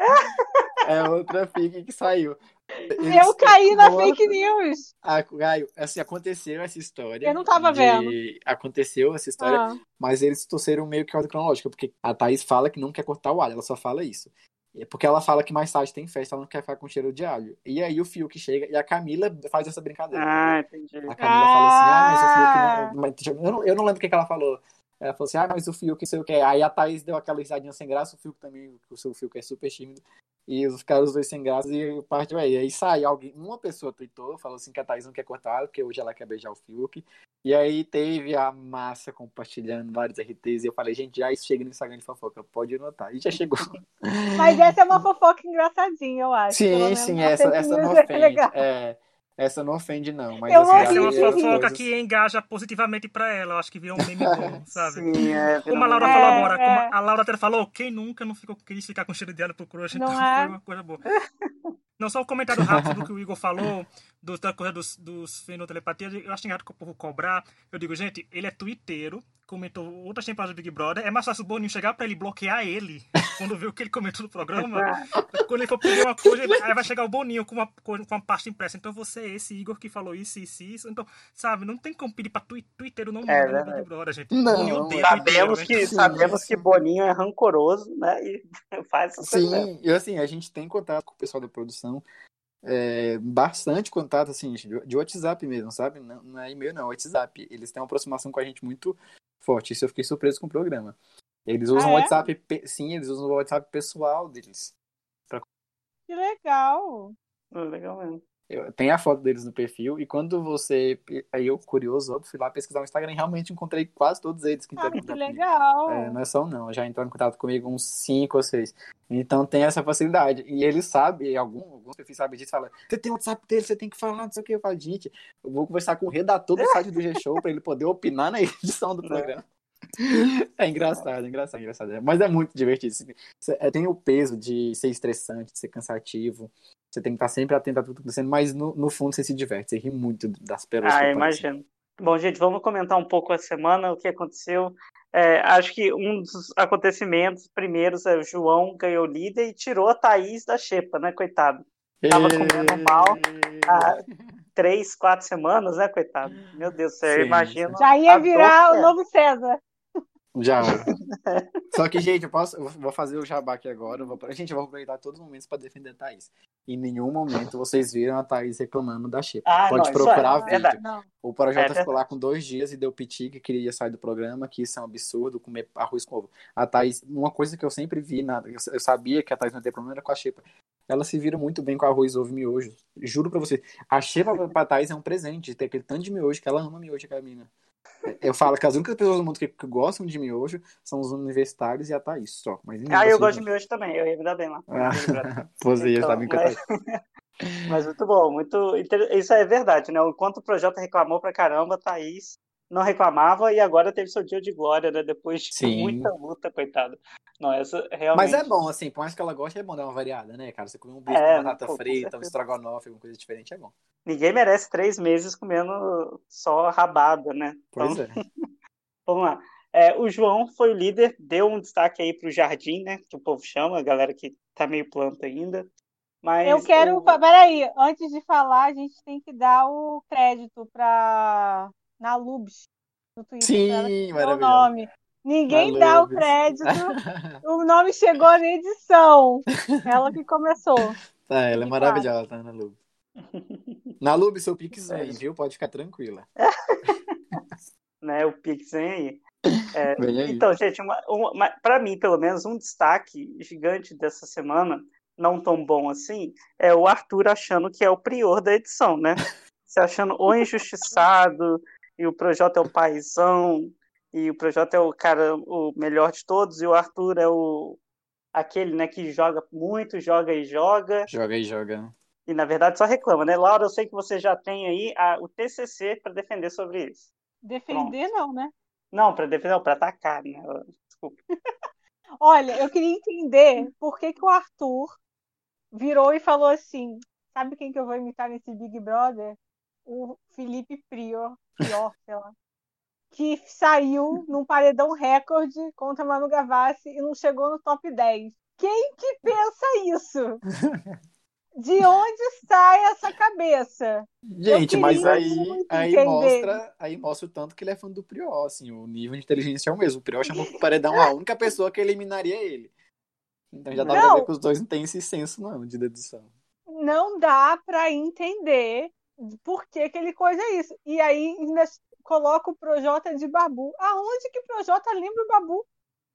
É outra fake que saiu. Eles eu caí na fake news. Ah, Gaio, assim, aconteceu essa história. Eu não tava de... vendo. Aconteceu essa história, ah. mas eles torceram meio que a ordem cronológica, porque a Thaís fala que não quer cortar o alho, ela só fala isso. É porque ela fala que mais tarde tem festa, ela não quer ficar com cheiro de alho. E aí o Fio que chega e a Camila faz essa brincadeira. Ah, entendi. A Camila ah. fala assim: ah, mas o Fio que não. Mas, eu, não eu não lembro o que, que ela falou. Ela falou assim: ah, mas o Fiuk, sei o que. Aí a Thaís deu aquela risadinha sem graça, o Fiuk também, o seu Fiuk é super tímido. E ficaram os dois sem graça e partiu aí. Aí sai alguém, uma pessoa tweetou, falou assim que a Thaís não quer cortar, porque hoje ela quer beijar o Fiuk. E aí teve a massa compartilhando vários RTs. E eu falei, gente, já isso chega no Instagram de fofoca, pode anotar. E já chegou. Mas essa é uma fofoca engraçadinha, eu acho. Sim, sim, essa, essa não ofende. É, essa não ofende, não. Mas, eu assim, é uma fofoca que engaja positivamente pra ela. Eu acho que vira um meme bom, sabe? Sim, é, como a Laura é, falou agora, é. a Laura até falou, quem nunca não ficou quis ficar com cheiro de alho pro crush, então não é? foi uma coisa boa. Não, só um comentário rápido do que o Igor falou, do, da coisa dos, dos fenotelepatia. Eu acho errado que o povo cobrar. Eu digo, gente, ele é twitteiro, comentou outras temporadas do Big Brother. É mais fácil o Boninho chegar pra ele bloquear ele quando vê o que ele comentou no programa. quando ele for pedir uma coisa, aí vai chegar o Boninho com uma, com uma pasta impressa. Então você é esse Igor que falou isso, isso, isso. Então, sabe, não tem como pedir pra twi twitteiro não é, no Big Brother, gente. Não, sabemos que, sabemos que Boninho é rancoroso, né? E faz Sim, e assim, a gente tem contato com o pessoal da produção é, bastante contato, assim, de, de WhatsApp mesmo, sabe? Não, não é e-mail, não, é WhatsApp. Eles têm uma aproximação com a gente muito forte. Isso eu fiquei surpreso com o programa. Eles usam ah, o é? WhatsApp, sim, eles usam o WhatsApp pessoal deles. Pra... Que legal! legal mesmo. Eu, tem a foto deles no perfil, e quando você. Aí eu, curioso, fui lá pesquisar no Instagram e realmente encontrei quase todos eles que Ah, que legal! É, não é só um, não, já entraram em contato comigo uns cinco ou seis. Então tem essa facilidade. E eles sabem, algum, alguns perfis sabem disso, falam: você tem o WhatsApp dele, você tem que falar, não sei o que. Eu falo, gente, eu vou conversar com o redator do site do G-Show pra ele poder opinar na edição do programa. É engraçado, é engraçado, é engraçado. Mas é muito divertido. É, tem o peso de ser estressante, de ser cansativo. Você tem que estar sempre atento a tudo que está acontecendo, mas no, no fundo você se diverte, você ri muito das pérolas. Ah, imagino. Bom, gente, vamos comentar um pouco a semana, o que aconteceu. É, acho que um dos acontecimentos primeiros é o João ganhou líder e tirou a Thaís da xepa, né, coitado? Tava comendo mal há três, quatro semanas, né, coitado? Meu Deus do céu, imagino. Já ia virar o novo César. Já. Só que, gente, eu posso. Eu vou fazer o jabá aqui agora. Vou, a gente vai aproveitar todos os momentos para defender a Thaís. Em nenhum momento vocês viram a Thaís reclamando da Xepa. Ah, Pode não, procurar é, vídeo. É o Projota é ficou lá com dois dias e deu piti que queria sair do programa, que isso é um absurdo, comer arroz com ovo. A Thaís, uma coisa que eu sempre vi, na, eu sabia que a Thaís não tem problema era com a Xepa. Ela se vira muito bem com arroz, ovo e miojo. Juro pra você. A Xepa pra Thaís é um presente, ter aquele tanto de miojo que ela ama miojo, aquela menina. Eu falo que as únicas pessoas do mundo que, que gostam de miojo são os universitários e a Thaís só. Mas ah, eu gosto de miojo também, eu ia me dar bem lá. Ah, Você então, sabe mas... mas muito bom, muito. Isso é verdade, né? Enquanto o projeto reclamou pra caramba, Thaís não reclamava e agora teve seu dia de glória, né? Depois de Sim. muita luta, coitado. Não, essa realmente... Mas é bom, assim, por mais que ela goste, é bom dar uma variada, né, cara? Você comer um bife é, com batata pô, frita, um estrogonofe, alguma coisa diferente, é bom. Ninguém merece três meses comendo só rabada, né? Então... Pois é. Vamos lá. É, o João foi o líder, deu um destaque aí pro Jardim, né? Que o povo chama, a galera que tá meio planta ainda. Mas eu quero. O... Peraí, antes de falar, a gente tem que dar o crédito para na Lubs no Twitter. Sim, maravilhoso. O nome. Ninguém dá o crédito. o nome chegou na edição. Ela que começou. Tá, ela é maravilhosa, tá, na Lube. Na Lube, seu Pix vem, viu? Pode ficar tranquila. né, o Pix vem aí. É, então, gente, uma, uma, para mim, pelo menos, um destaque gigante dessa semana, não tão bom assim, é o Arthur achando que é o prior da edição, né? Se achando o injustiçado, e o Projota é o paizão, e o Projota é o cara o melhor de todos, e o Arthur é o aquele, né, que joga muito, joga e joga. Joga e joga. E na verdade só reclama, né? Laura, eu sei que você já tem aí a, o TCC para defender sobre isso. Defender Pronto. não, né? Não, para defender, não, para atacar, né? Desculpa. Olha, eu queria entender por que, que o Arthur virou e falou assim: sabe quem que eu vou imitar nesse Big Brother? O Felipe Prior, pior, sei lá que saiu num paredão recorde contra Manu Gavassi e não chegou no top 10. Quem que pensa isso? De onde sai essa cabeça? Gente, mas aí, aí mostra, aí mostra o tanto que ele é fã do Priol, assim, o nível de inteligência é o mesmo. O Priol chamou pro paredão a única pessoa que eliminaria ele. Então já dá não, pra ver que os dois não têm esse senso não de dedução. Não dá para entender por que, que ele coisa isso. E aí ainda coloca o Projota de Babu. Aonde que o Projota lembra o Babu?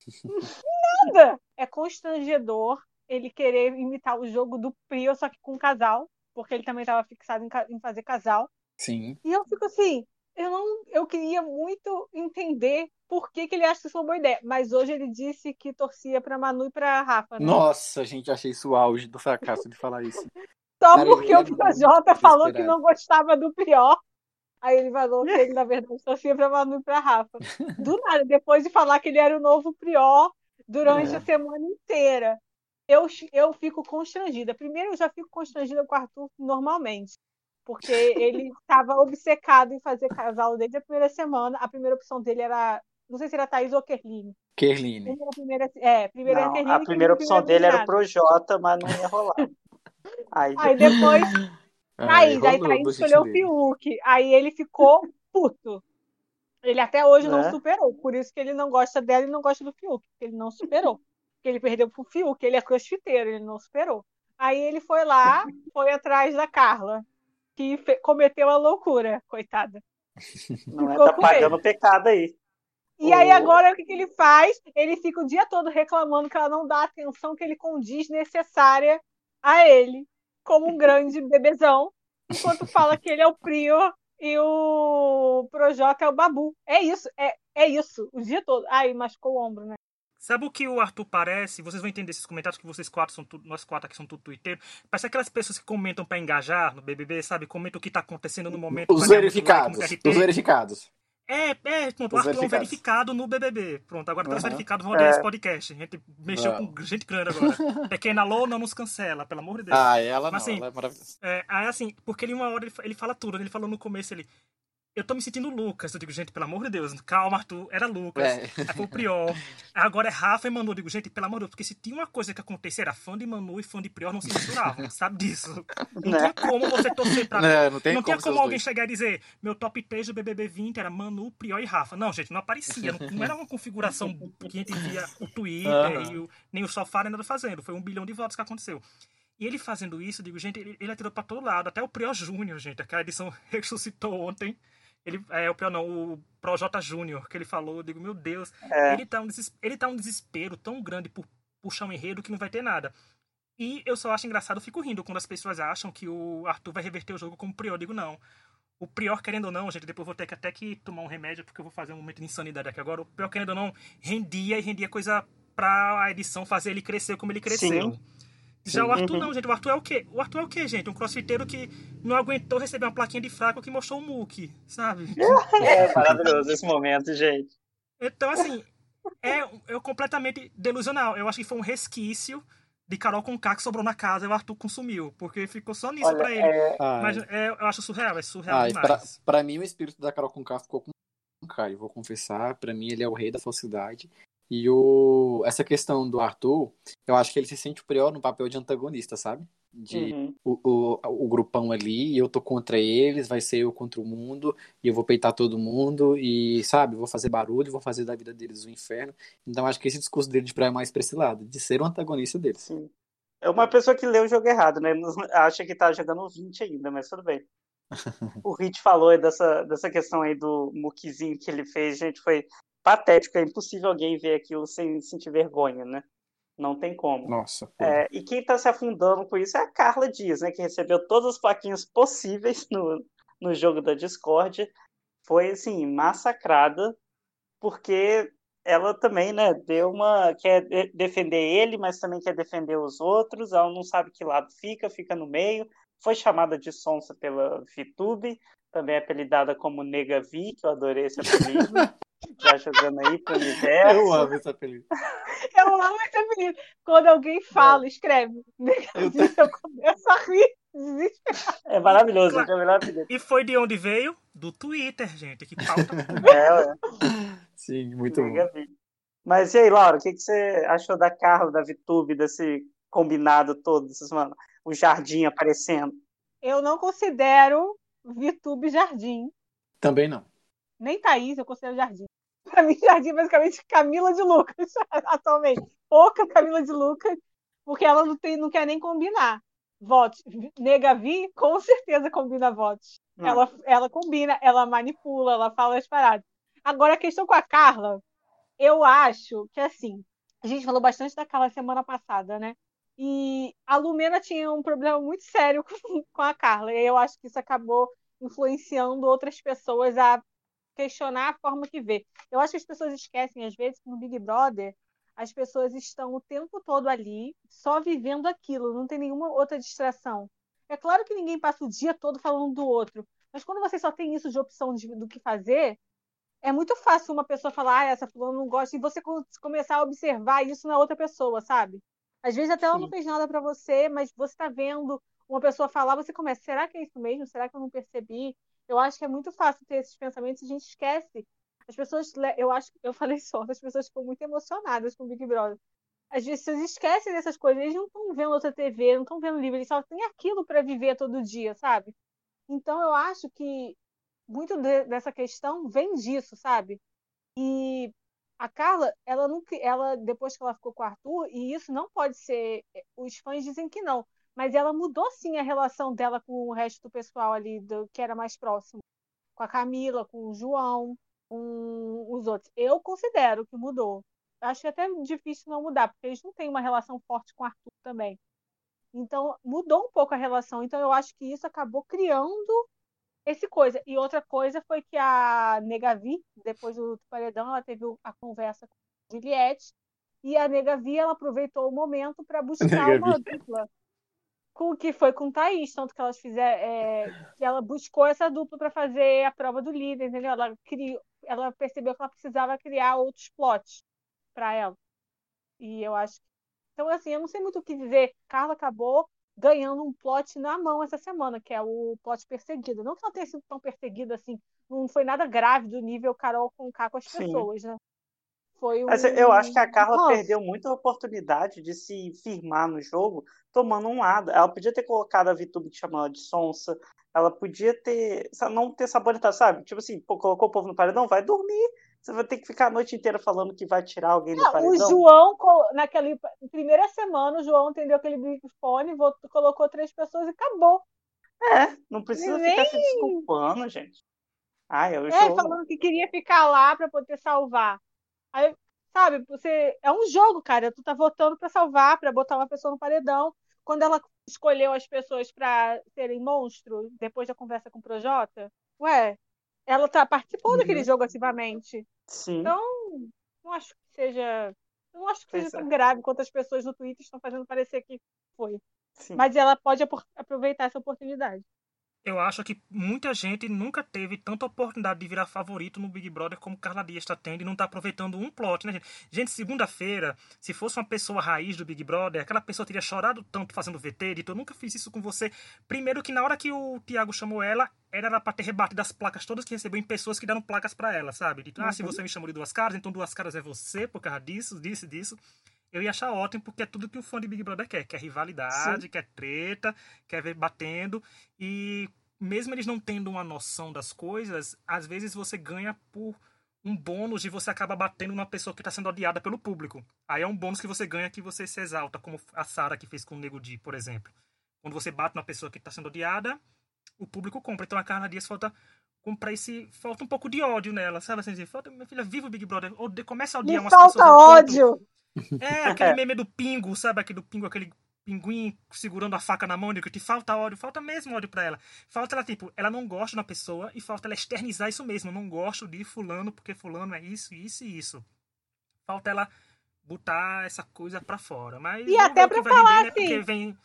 Nada! É constrangedor ele querer imitar o jogo do Prio, só que com casal, porque ele também estava fixado em, fazer casal. Sim. E eu fico assim, eu não, eu queria muito entender por que, que ele acha que isso é uma boa ideia. Mas hoje ele disse que torcia para Manu e para Rafa. Né? Nossa, gente, achei isso o auge do fracasso de falar isso. Só Cara, porque o Projota falou que não gostava do Prior. Aí ele falou que ele, na verdade, torcia pra Manu e pra Rafa. Do nada, depois de falar que ele era o novo Prior durante é. a semana inteira. Eu, eu fico constrangida. Primeiro, eu já fico constrangida com o Arthur normalmente. Porque ele estava obcecado em fazer casal desde a primeira semana. A primeira opção dele era. Não sei se era Thaís ou Kerline. Kerline. Primeira, é, primeira não, a primeira opção dele era o Projota, mas não ia rolar. Aí, Aí depois Thaís, aí Thaís escolheu o Fiuk. Aí ele ficou puto. Ele até hoje não né? superou. Por isso que ele não gosta dela e não gosta do Fiuk. Porque ele não superou. Porque ele perdeu pro Fiuk. Ele é crossfiteiro, ele não superou. Aí ele foi lá, foi atrás da Carla, que cometeu a loucura, coitada. Não é, tá pagando ele. pecado aí. E aí agora o que, que ele faz? Ele fica o dia todo reclamando que ela não dá a atenção que ele condiz necessária a ele como um grande bebezão, enquanto fala que ele é o Prior e o Projota é o Babu. É isso, é, é isso, o dia todo. Ai, machucou o ombro, né? Sabe o que o Arthur parece? Vocês vão entender esses comentários que vocês quatro são tudo, nós quatro aqui são tudo Twitter. Parece aquelas pessoas que comentam para engajar no BBB, sabe? Comentam o que tá acontecendo no momento. Os verificados. Os verificados. É, é, pronto, o Arthur é um verificado no BBB. Pronto, agora tá uhum. verificados vão é. esse podcast. A gente mexeu uhum. com gente grande agora. Pequena Lô não nos cancela, pelo amor de Deus. Ah, ela Mas, não, assim, ela é maravilhosa. É, aí assim, porque ele uma hora ele, ele fala tudo, ele falou no começo, ele... eu tô me sentindo Lucas. Eu digo, gente, pelo amor de Deus, calma, Arthur, era Lucas. É. Aí foi o Prior. Agora é Rafa e Manu. Eu digo, gente, pelo amor de Deus, porque se tinha uma coisa que acontecia, era fã de Manu e fã de Prior não se misturavam, sabe disso? Não, não tinha como você torcer pra. Não, não, tem não como tinha como alguém dois. chegar e dizer, meu top 3 do BBB 20 era Manu, Prior e Rafa. Não, gente, não aparecia. Não, não era uma configuração que a gente via o Twitter uhum. e o, nem o sofá nem nada fazendo. Foi um bilhão de votos que aconteceu. E ele fazendo isso, eu digo, gente, ele, ele atirou pra todo lado. Até o Prior Júnior, gente, aquela edição ressuscitou ontem. Ele, é o pior não, o Projota Júnior, que ele falou, eu digo, meu Deus, é. ele, tá um ele tá um desespero tão grande por puxar um enredo que não vai ter nada. E eu só acho engraçado, eu fico rindo quando as pessoas acham que o Arthur vai reverter o jogo como Prior. Eu digo, não. O Prior, querendo ou não, gente, depois vou ter que até que tomar um remédio, porque eu vou fazer um momento de insanidade aqui agora. O Prior, querendo ou não, rendia e rendia coisa pra a edição fazer ele crescer como ele cresceu. Sim. Já o Arthur uhum. não, gente. O Arthur é o quê? O Arthur é o quê, gente? Um crossfiteiro que não aguentou receber uma plaquinha de fraco que mostrou o Mook, sabe? É maravilhoso esse momento, gente. Então, assim, é, é completamente delusional. Eu acho que foi um resquício de Carol com K que sobrou na casa e o Arthur consumiu, porque ficou só nisso Olha, pra ele. É... Mas é, eu acho surreal, é surreal ah, demais. Pra, pra, mim, o espírito da Carol com K ficou com K, eu vou confessar. Pra mim, ele é o rei da falsidade. E o, essa questão do Arthur, eu acho que ele se sente o pior no papel de antagonista, sabe? De uhum. o, o, o grupão ali, e eu tô contra eles, vai ser eu contra o mundo, e eu vou peitar todo mundo, e, sabe, vou fazer barulho, vou fazer da vida deles o um inferno. Então acho que esse discurso dele de praia é mais pra esse lado, de ser o antagonista deles. Sim. É uma pessoa que lê o jogo errado, né? Acha que tá jogando 20 ainda, mas tudo bem. o Hit falou dessa, dessa questão aí do muquizinho que ele fez, gente, foi patético, é impossível alguém ver aquilo sem sentir vergonha, né? Não tem como. Nossa. É, e quem está se afundando com isso é a Carla Dias, né? Que recebeu todas as plaquinhas possíveis no, no jogo da Discord. Foi, assim, massacrada, porque ela também, né, deu uma. quer defender ele, mas também quer defender os outros. Ela não sabe que lado fica, fica no meio. Foi chamada de sonsa pela VTube, também apelidada como Nega Vi, que eu adorei esse apelido. Já jogando aí pro universo. Eu amo esse apelido. Eu amo esse apelido. Quando alguém fala, escreve, eu, eu começo a rir. É maravilhoso, claro. é maravilhoso. E foi de onde veio? Do Twitter, gente. Que falta. é, é. Sim, muito bom. Mas e aí, Laura, o que, que você achou da Carla, da VTube, desse combinado todo, desses, mano, o jardim aparecendo? Eu não considero VTube jardim. Também não. Nem Thaís, eu considero jardim. Pra mim, Jardim é basicamente Camila de Lucas, atualmente. Pouca Camila de Lucas, porque ela não, tem, não quer nem combinar votos. Nega Vi, com certeza combina votos. Hum. Ela, ela combina, ela manipula, ela fala as paradas. Agora, a questão com a Carla, eu acho que, assim, a gente falou bastante da Carla semana passada, né? E a Lumena tinha um problema muito sério com, com a Carla. E eu acho que isso acabou influenciando outras pessoas a questionar a forma que vê. Eu acho que as pessoas esquecem, às vezes, que no Big Brother as pessoas estão o tempo todo ali, só vivendo aquilo, não tem nenhuma outra distração. É claro que ninguém passa o dia todo falando do outro, mas quando você só tem isso de opção de, do que fazer, é muito fácil uma pessoa falar, ah, essa fulana não gosta, e você começar a observar isso na outra pessoa, sabe? Às vezes até ela não fez nada para você, mas você está vendo uma pessoa falar, você começa, será que é isso mesmo? Será que eu não percebi? Eu acho que é muito fácil ter esses pensamentos e a gente esquece. As pessoas, eu acho, eu falei só, as pessoas ficam muito emocionadas com o Big Brother. As pessoas esquecem dessas coisas, eles não estão vendo outra TV, não estão vendo livro, eles só têm aquilo para viver todo dia, sabe? Então eu acho que muito de, dessa questão vem disso, sabe? E a Carla, ela nunca, ela depois que ela ficou com o Arthur, e isso não pode ser, os fãs dizem que não, mas ela mudou sim a relação dela com o resto do pessoal ali do que era mais próximo, com a Camila, com o João, com os outros. Eu considero que mudou. Acho até difícil não mudar, porque eles não têm uma relação forte com o Arthur também. Então, mudou um pouco a relação. Então, eu acho que isso acabou criando esse coisa. E outra coisa foi que a Negavi, depois do paredão, ela teve a conversa com a Juliette. E a Negavi, ela aproveitou o momento para buscar uma dupla com o que foi com Thaís, tanto que elas fizeram, é, que ela buscou essa dupla para fazer a prova do líder, entendeu? Ela criou, ela percebeu que ela precisava criar outros plots para ela. E eu acho então assim, eu não sei muito o que dizer. Carla acabou ganhando um plot na mão essa semana, que é o plot perseguido. Não que ela tenha sido tão perseguida assim não foi nada grave do nível Carol com K com as Sim. pessoas, né? Foi um... Mas eu acho que a Carla Nossa. perdeu muita oportunidade de se firmar no jogo tomando um lado. Ela podia ter colocado a VTube que chamava de sonsa, ela podia ter. não ter saboritado, sabe? Tipo assim, pô, colocou o povo no paredão, vai dormir. Você vai ter que ficar a noite inteira falando que vai tirar alguém do paredão. O João, naquela primeira semana, o João entendeu aquele microfone, colocou três pessoas e acabou. É, não precisa Nem... ficar se desculpando, gente. Ai, é, o é, falando que queria ficar lá para poder salvar. Aí, sabe, você é um jogo, cara. Tu tá votando para salvar, para botar uma pessoa no paredão. Quando ela escolheu as pessoas para serem monstros depois da conversa com o Projota, ué, ela tá participou uhum. daquele jogo ativamente. Sim. Então, não acho que seja, não acho que seja tão é. grave quanto as pessoas no Twitter estão fazendo parecer que foi. Sim. Mas ela pode aproveitar essa oportunidade eu acho que muita gente nunca teve tanta oportunidade de virar favorito no Big Brother como Carla Dias está tendo e não está aproveitando um plot, né, gente? Gente, segunda-feira, se fosse uma pessoa raiz do Big Brother, aquela pessoa teria chorado tanto fazendo VT, dito, eu nunca fiz isso com você. Primeiro que na hora que o Thiago chamou ela, era para ter rebatido as placas todas que recebeu em pessoas que deram placas para ela, sabe? Dito, ah, se uhum. você me chamou de duas caras, então duas caras é você por causa disso, disso, disso eu ia achar ótimo, porque é tudo que o fã de Big Brother quer. Quer rivalidade, Sim. quer treta, quer ver batendo. E mesmo eles não tendo uma noção das coisas, às vezes você ganha por um bônus de você acaba batendo numa pessoa que está sendo odiada pelo público. Aí é um bônus que você ganha que você se exalta, como a Sara que fez com o Nego Di, por exemplo. Quando você bate numa pessoa que está sendo odiada, o público compra. Então a Carla Dias falta comprar esse. Falta um pouco de ódio nela, sabe? Assim, falta, minha filha, viva o Big Brother. Começa a odiar Me umas falta pessoas. Falta ódio! É, aquele meme do pingo, sabe? Aquele do pingo, aquele pinguim segurando a faca na mão, que te falta ódio, falta mesmo ódio pra ela. Falta ela, tipo, ela não gosta da pessoa e falta ela externizar isso mesmo. Eu não gosto de fulano porque fulano é isso, isso e isso. Falta ela botar essa coisa pra fora. Mas e até pra falar render, né, assim, vem...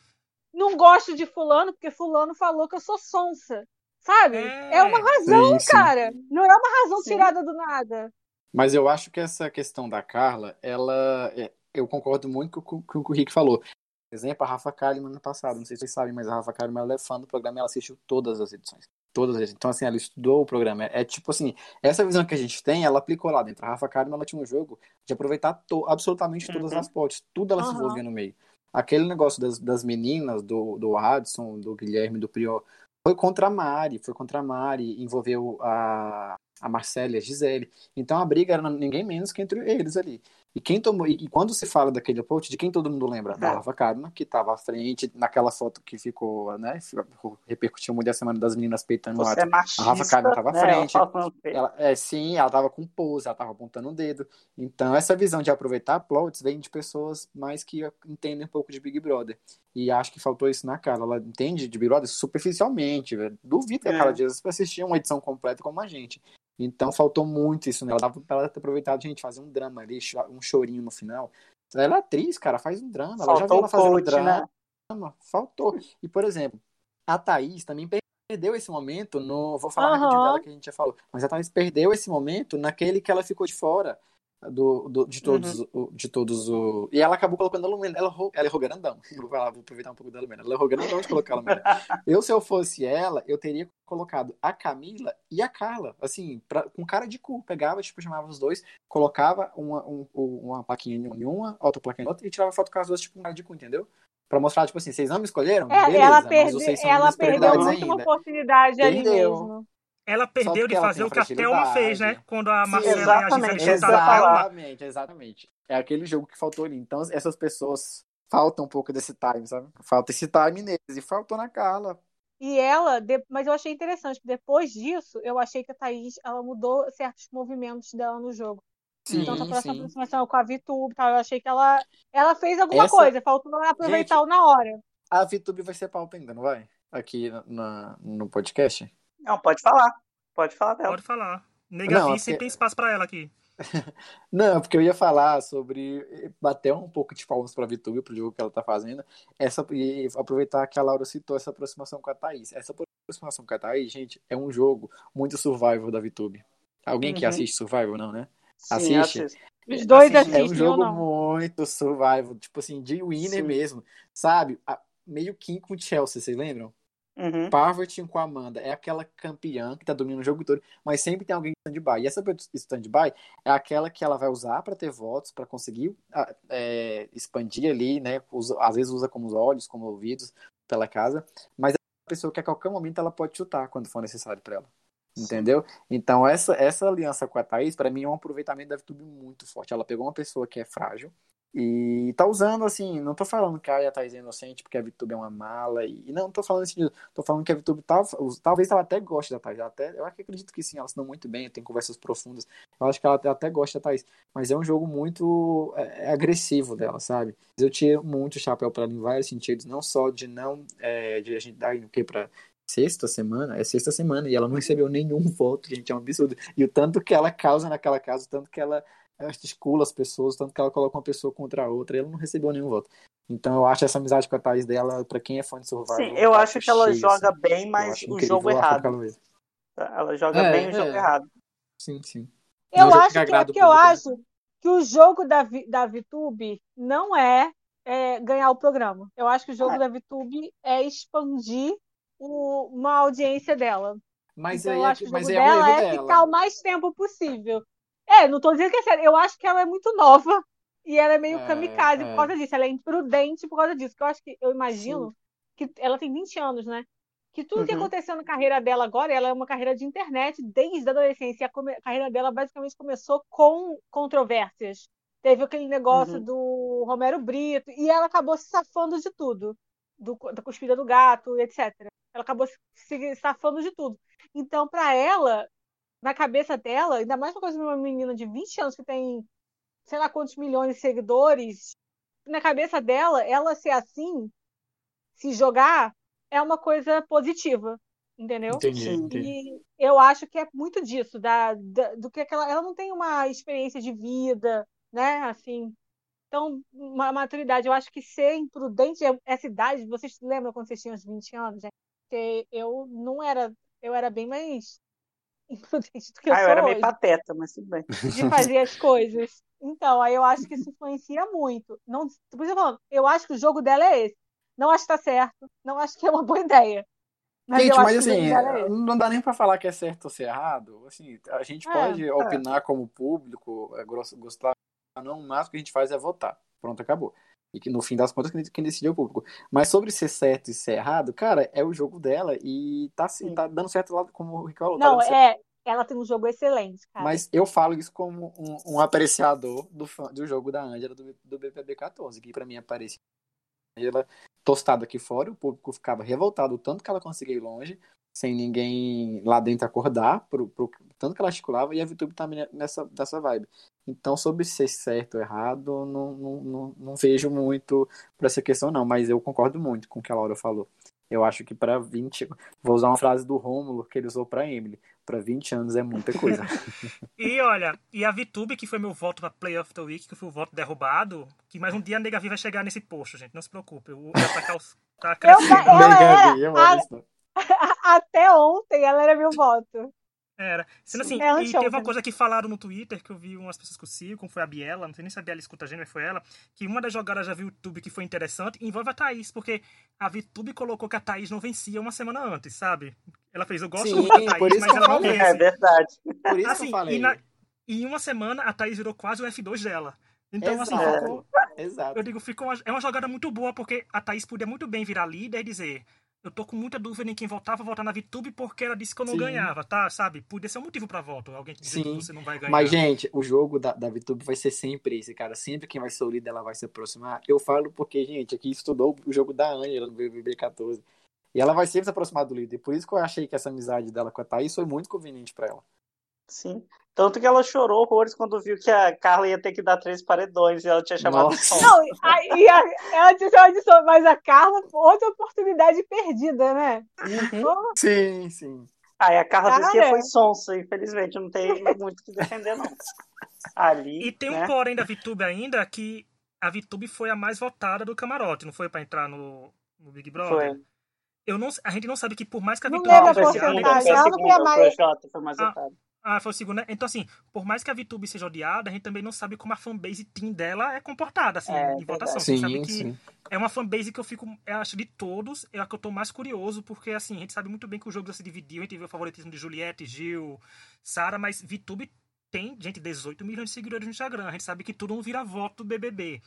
não gosto de fulano porque fulano falou que eu sou sonsa. Sabe? É, é uma razão, sim, sim. cara. Não é uma razão sim. tirada do nada. Mas eu acho que essa questão da Carla, ela. É, eu concordo muito com o que o Rick falou. Por exemplo, a Rafa Kalimann ano passado, não sei se vocês sabem, mas a Rafa Kalimann ela é fã do programa e ela assistiu todas as edições. Todas as edições. Então, assim, ela estudou o programa. É, é, tipo assim, essa visão que a gente tem, ela aplicou lá dentro. A Rafa Kalimann, ela tinha um jogo de aproveitar to, absolutamente todas uhum. as potes. Tudo ela uhum. se envolvia no meio. Aquele negócio das, das meninas, do, do Adson, do Guilherme, do Prior, foi contra a Mari, foi contra a Mari, envolveu a, a Marcela e a Gisele. Então a briga era ninguém menos que entre eles ali. E quem tomou e quando se fala daquele approach, de quem todo mundo lembra? Da é. Rafa Kalimann, que estava à frente naquela foto que ficou, né, repercutiu muito a semana das meninas peitando Você o ato. É machista, a Rafa Kalimann estava à né? frente. Ela, é, sim, ela estava com pose, ela estava apontando o dedo. Então essa visão de aproveitar plots vem de pessoas mais que entendem um pouco de Big Brother. E acho que faltou isso na cara. Ela entende de Big Brother superficialmente, velho. Duvido que é. a cara dias assistir uma edição completa como a gente. Então faltou muito isso nela. Dava pra ela ter aproveitado, gente, fazer um drama ali, um chorinho no final. Ela é atriz, cara, faz um drama. Faltou ela já viu ela fazendo drama. Né? Faltou. E, por exemplo, a Thaís também perdeu esse momento no. Vou falar uhum. dela que a gente já falou. Mas a Thaís perdeu esse momento naquele que ela ficou de fora do, do, de todos, uhum. de todos o. E ela acabou colocando a Lumena. Ela, ela errou grandão. Vou, falar, vou aproveitar um pouco da Lumena. Ela errou grandão de colocar a Lumena. eu, se eu fosse ela, eu teria colocado a Camila e a Carla, assim, pra, com cara de cu. Pegava, tipo, chamava os dois, colocava uma, um, uma plaquinha em uma, outra plaquinha em outra e tirava foto com as duas, tipo, com cara de cu, entendeu? Pra mostrar, tipo assim, vocês não me escolheram? É, Beleza, ela perde, ela perdeu muito uma oportunidade perdeu. ali mesmo ela perdeu de fazer o que a Thelma fez, né? Quando a Marcela Sim, exatamente, e a Gisele Exatamente, exatamente. É aquele jogo que faltou ali. Então, essas pessoas faltam um pouco desse time, sabe? Falta esse time neles. E faltou na Carla. E ela, mas eu achei interessante, depois disso, eu achei que a Thaís, ela mudou certos movimentos dela no jogo. Sim, então, a próxima sim. aproximação com a VTube tal, eu achei que ela, ela fez alguma Essa... coisa, faltou aproveitar Gente, na hora. A VTube vai ser pauta ainda, não vai? Aqui na, no podcast? Não, pode falar. Pode falar dela. Pode falar. Negavi porque... sempre tem espaço para ela aqui. Não, porque eu ia falar sobre bater um pouco de palmas para a Vitube, pro jogo que ela tá fazendo, essa, e aproveitar que a Laura citou essa aproximação com a Thaís. Essa aproximação com a Thaís, gente, é um jogo muito survival da Vitube. Alguém uhum. que assiste survival, não, né? Sim, assiste? Os dois assistem. É um jogo muito survival, tipo assim, de winner Sim. mesmo, sabe? Meio King com Chelsea, vocês lembram? Uhum. Parvati com a Amanda é aquela campeã que tá dominando o jogo todo, mas sempre tem alguém em stand-by. E essa stand-by é aquela que ela vai usar para ter votos, para conseguir é, expandir ali, né? Às vezes usa como os olhos, como ouvidos pela casa, mas é a pessoa que a qualquer momento ela pode chutar quando for necessário para ela. Entendeu? Então, essa, essa aliança com a Thaís, para mim, é um aproveitamento da VTube muito forte. Ela pegou uma pessoa que é frágil, e tá usando, assim, não tô falando que a Thais é inocente porque a VTube é uma mala. E, e não tô falando assim, tô falando que a VTube tá, talvez ela até goste da Thais. Até, eu acredito que sim, elas estão muito bem, tem conversas profundas. Eu acho que ela até gosta da Thais. Mas é um jogo muito é, é agressivo dela, sabe? Eu tiro muito chapéu pra ela em vários sentidos, não só de não. É, de a gente dar o que pra sexta semana, é sexta semana, e ela não recebeu nenhum voto, gente, é um absurdo. E o tanto que ela causa naquela casa, o tanto que ela articula as pessoas, tanto que ela coloca uma pessoa contra a outra e ela não recebeu nenhum voto. Então eu acho essa amizade com a Thais dela, para quem é fã de Survival. Sim, eu acho que ela cheio, joga assim. bem, mas o jogo errado. Ela, ela joga é, bem o jogo é. errado. Sim, sim. Eu acho que, é que eu acho que o jogo da, da VTube não é, é, ganhar o programa. Eu acho que o jogo é. da VTube é expandir o, uma audiência dela. Mas então, aí, eu é acho que o jogo dela é dela. ficar o mais tempo possível. É, não tô dizendo que é sério. Eu acho que ela é muito nova e ela é meio é, kamikaze é. por causa disso. Ela é imprudente por causa disso. Que eu acho que, eu imagino Sim. que ela tem 20 anos, né? Que tudo uhum. que aconteceu na carreira dela agora, ela é uma carreira de internet desde a adolescência. A, a carreira dela basicamente começou com controvérsias. Teve aquele negócio uhum. do Romero Brito, e ela acabou se safando de tudo. Do, da cuspida do gato, etc. Ela acabou se, se safando de tudo. Então, para ela, na cabeça dela, ainda mais uma coisa de uma menina de 20 anos que tem sei lá quantos milhões de seguidores, na cabeça dela, ela ser assim, se jogar, é uma coisa positiva. Entendeu? Entendi, entendi. E eu acho que é muito disso, da, da, do que aquela. Ela não tem uma experiência de vida, né? Assim. Então, uma maturidade. Eu acho que ser imprudente, é, essa idade, vocês lembram quando vocês tinham uns 20 anos? Gente? Porque eu não era. Eu era bem mais imprudente do que eu ah, sou eu era hoje, meio pateta, mas tudo bem. De fazer as coisas. Então, aí eu acho que isso influencia muito. Não, por isso eu, falando, eu acho que o jogo dela é esse. Não acho que tá certo. Não acho que é uma boa ideia. Mas gente, mas assim, é não dá nem para falar que é certo ou se é errado. Assim, a gente é, pode é. opinar como público, é, gostar não, mas o que a gente faz é votar. Pronto, acabou. E que no fim das contas, quem decide é o público. Mas sobre ser certo e ser errado, cara, é o jogo dela e tá, assim, tá dando certo lá, como o Rico falou. Tá não, tá é. Ela tem um jogo excelente, cara. Mas eu falo isso como um, um apreciador do, do jogo da Angela do, do BPB 14, que para mim aparecia ela tostada aqui fora, o público ficava revoltado o tanto que ela conseguia ir longe, sem ninguém lá dentro acordar, pro, pro tanto que ela articulava, e a VTube tá nessa, nessa vibe. Então, sobre ser certo ou errado, não, não, não, não vejo muito por essa questão, não. Mas eu concordo muito com o que a Laura falou. Eu acho que para 20. Vou usar uma frase do Rômulo que ele usou para Emily. Para 20 anos é muita coisa. e olha, e a VTube, que foi meu voto na Play of the Week, que foi o voto derrubado, que mais um dia a Nega vai chegar nesse posto, gente. Não se preocupe. Eu, eu tá, crescendo. Eu, ela era, a, até ontem ela era meu voto. Era. Sendo assim, ela e teve uma coisa que falaram no Twitter, que eu vi umas pessoas com o Ciro, como foi a Biela, não sei nem se a Biela escuta a gente, mas foi ela, que uma das jogadas da VTube que foi interessante envolve a Thaís, porque a VTube colocou que a Thaís não vencia uma semana antes, sabe? Ela fez, eu gosto Sim, da Thaís, mas ela não vence. É verdade. Por isso assim, que eu falei. E, na, e em uma semana a Thaís virou quase o F2 dela. Então, assim, Exato. assim, ficou. Exato. Eu digo, ficou uma, é uma jogada muito boa, porque a Thaís podia muito bem virar líder e dizer eu tô com muita dúvida em quem voltava, voltar na VTube porque ela disse que eu não Sim. ganhava, tá? Sabe? Podia ser um motivo pra voto. Alguém que dizer que você não vai ganhar. Mas, gente, o jogo da, da VTube vai ser sempre esse, cara. Sempre quem vai ser o líder, ela vai se aproximar. Eu falo porque, gente, aqui estudou o jogo da Angela no BBB 14. E ela vai sempre se aproximar do líder. Por isso que eu achei que essa amizade dela com a Thaís foi muito conveniente para ela. Sim. Tanto que ela chorou horrores quando viu que a Carla ia ter que dar três paredões e ela tinha chamado Nossa. de Não, e a, ela tinha chamado de som, mas a Carla, outra oportunidade perdida, né? Uhum. Sim, sim. Aí a Carla Cara, disse que foi sonsa, infelizmente, não tem muito o que defender, não. Ali, e tem né? um porém da VTube ainda, que a VTube foi a mais votada do camarote, não foi para entrar no, no Big Brother? Foi. Eu não, a gente não sabe que por mais que a VTube... Não lembra a porcentagem, ela não foi a mais... A, Ah, foi o segundo, né? Então, assim, por mais que a VTube seja odiada, a gente também não sabe como a fanbase team dela é comportada, assim, é, em votação. Sim, sabe que sim. é uma fanbase que eu fico, eu acho, de todos, é a que eu tô mais curioso, porque, assim, a gente sabe muito bem que o jogo já se dividiu, a gente viu o favoritismo de Juliette, Gil, Sara, mas VTube tem, gente, 18 milhões de seguidores no Instagram. A gente sabe que tudo não vira voto do BBB.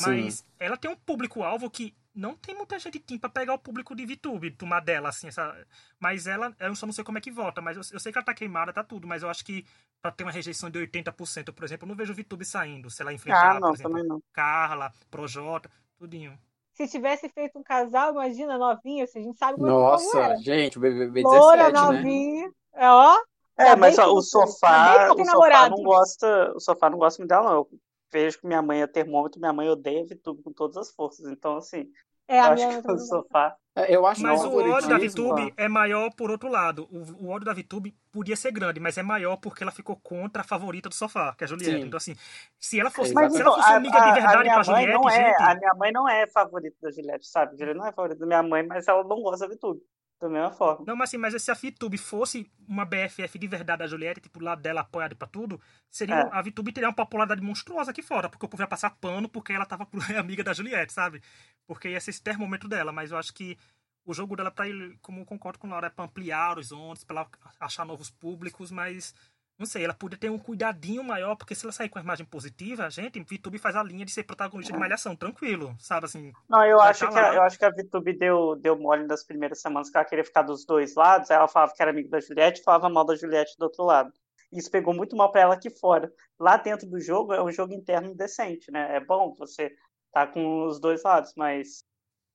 Mas Sim. ela tem um público-alvo que não tem muita gente team pra pegar o público de VTube, tomar dela, assim, essa... Mas ela, eu só não sei como é que vota, mas eu, eu, sei que ela tá queimada, tá tudo, mas eu acho que pra ter uma rejeição de 80%, por exemplo, eu não vejo o VTube saindo, se ela enfrentar, ah, não, por exemplo, não. Carla, Projota, tudinho. Se tivesse feito um casal, imagina, novinha, se a gente sabe Nossa, como era. gente, o BBB 17, Loura, né? novinha, é, ó. É, mas ó, o sofá, o sofá não gosta, o sofá não gosta muito dela, não. Eu vejo que minha mãe é termômetro, minha mãe odeia VTube com todas as forças. Então, assim, é, eu acho que o sofá. É, eu acho mas o ódio da VTube é maior por outro lado. O, o ódio da VTube podia ser grande, mas é maior porque ela ficou contra a favorita do sofá, que é a Juliette. Sim. Então, assim, se ela fosse, mas, se ela fosse a, amiga de verdade com a Juliette. Não é, gente... A minha mãe não é favorita da Juliette, sabe? A Juliette não é favorita da minha mãe, mas ela não gosta da VTube. Da mesma forma. Não, mas assim, mas se a VTube fosse uma BFF de verdade da Juliette, tipo, lá dela apoiada pra tudo, seria é. a VTube teria uma popularidade monstruosa aqui fora, porque o povo ia passar pano porque ela tava amiga da Juliette, sabe? Porque ia ser esse termômetro dela, mas eu acho que o jogo dela para ele, como eu concordo com a Laura, é pra ampliar horizontes, pra ela achar novos públicos, mas não sei, ela podia ter um cuidadinho maior, porque se ela sair com a imagem positiva, a gente, VTube faz a linha de ser protagonista de malhação, tranquilo, sabe assim. Não, eu acho, tá que a, eu acho que a VTube deu, deu mole nas primeiras semanas que ela queria ficar dos dois lados, aí ela falava que era amiga da Juliette e falava mal da Juliette do outro lado. Isso pegou muito mal para ela aqui fora. Lá dentro do jogo é um jogo interno indecente, né? É bom você tá com os dois lados, mas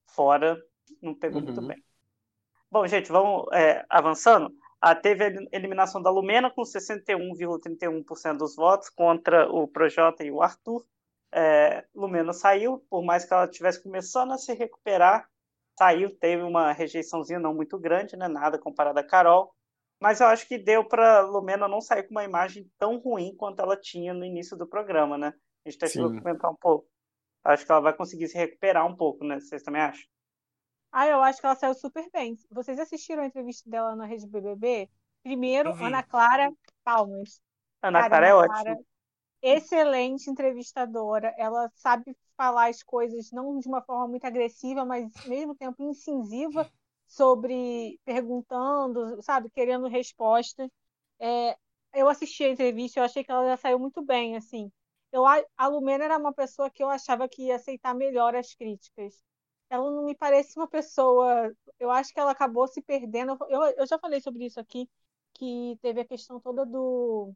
fora não pegou uhum. muito bem. Bom, gente, vamos é, avançando. Ah, teve a eliminação da Lumena com 61,31% dos votos contra o Projota e o Arthur. É, Lumena saiu, por mais que ela estivesse começando a se recuperar, saiu, teve uma rejeiçãozinha não muito grande, né, nada comparado a Carol, mas eu acho que deu para Lumena não sair com uma imagem tão ruim quanto ela tinha no início do programa, né? A gente tem que comentar um pouco. Acho que ela vai conseguir se recuperar um pouco, né? Vocês também acham? Ah, eu acho que ela saiu super bem. Vocês assistiram a entrevista dela na Rede BBB? Primeiro, Ana Clara Palmas. Ana Clara é ótima. Excelente entrevistadora. Ela sabe falar as coisas não de uma forma muito agressiva, mas ao mesmo tempo incisiva sobre perguntando, sabe, querendo resposta. É, eu assisti a entrevista, eu achei que ela já saiu muito bem, assim. Eu, a Lumena era uma pessoa que eu achava que ia aceitar melhor as críticas ela não me parece uma pessoa. Eu acho que ela acabou se perdendo. Eu, eu já falei sobre isso aqui, que teve a questão toda do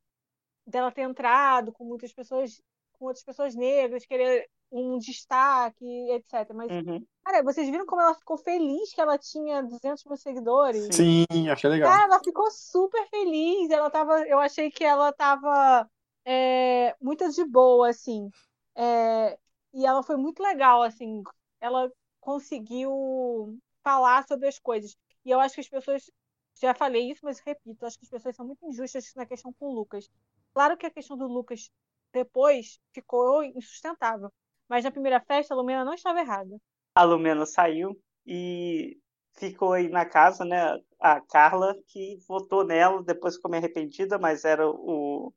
dela ter entrado com muitas pessoas, com outras pessoas negras, querer um destaque, etc. Mas, uhum. cara, vocês viram como ela ficou feliz que ela tinha 200 mil seguidores? Sim, achei legal. Cara, ela ficou super feliz. Ela tava, eu achei que ela tava é, muito de boa, assim. É, e ela foi muito legal, assim. Ela conseguiu falar sobre as coisas. E eu acho que as pessoas, já falei isso, mas repito, acho que as pessoas são muito injustas na questão com o Lucas. Claro que a questão do Lucas depois ficou insustentável, mas na primeira festa a Lumena não estava errada. A Lumena saiu e ficou aí na casa, né? A Carla, que votou nela, depois ficou meio arrependida, mas era o,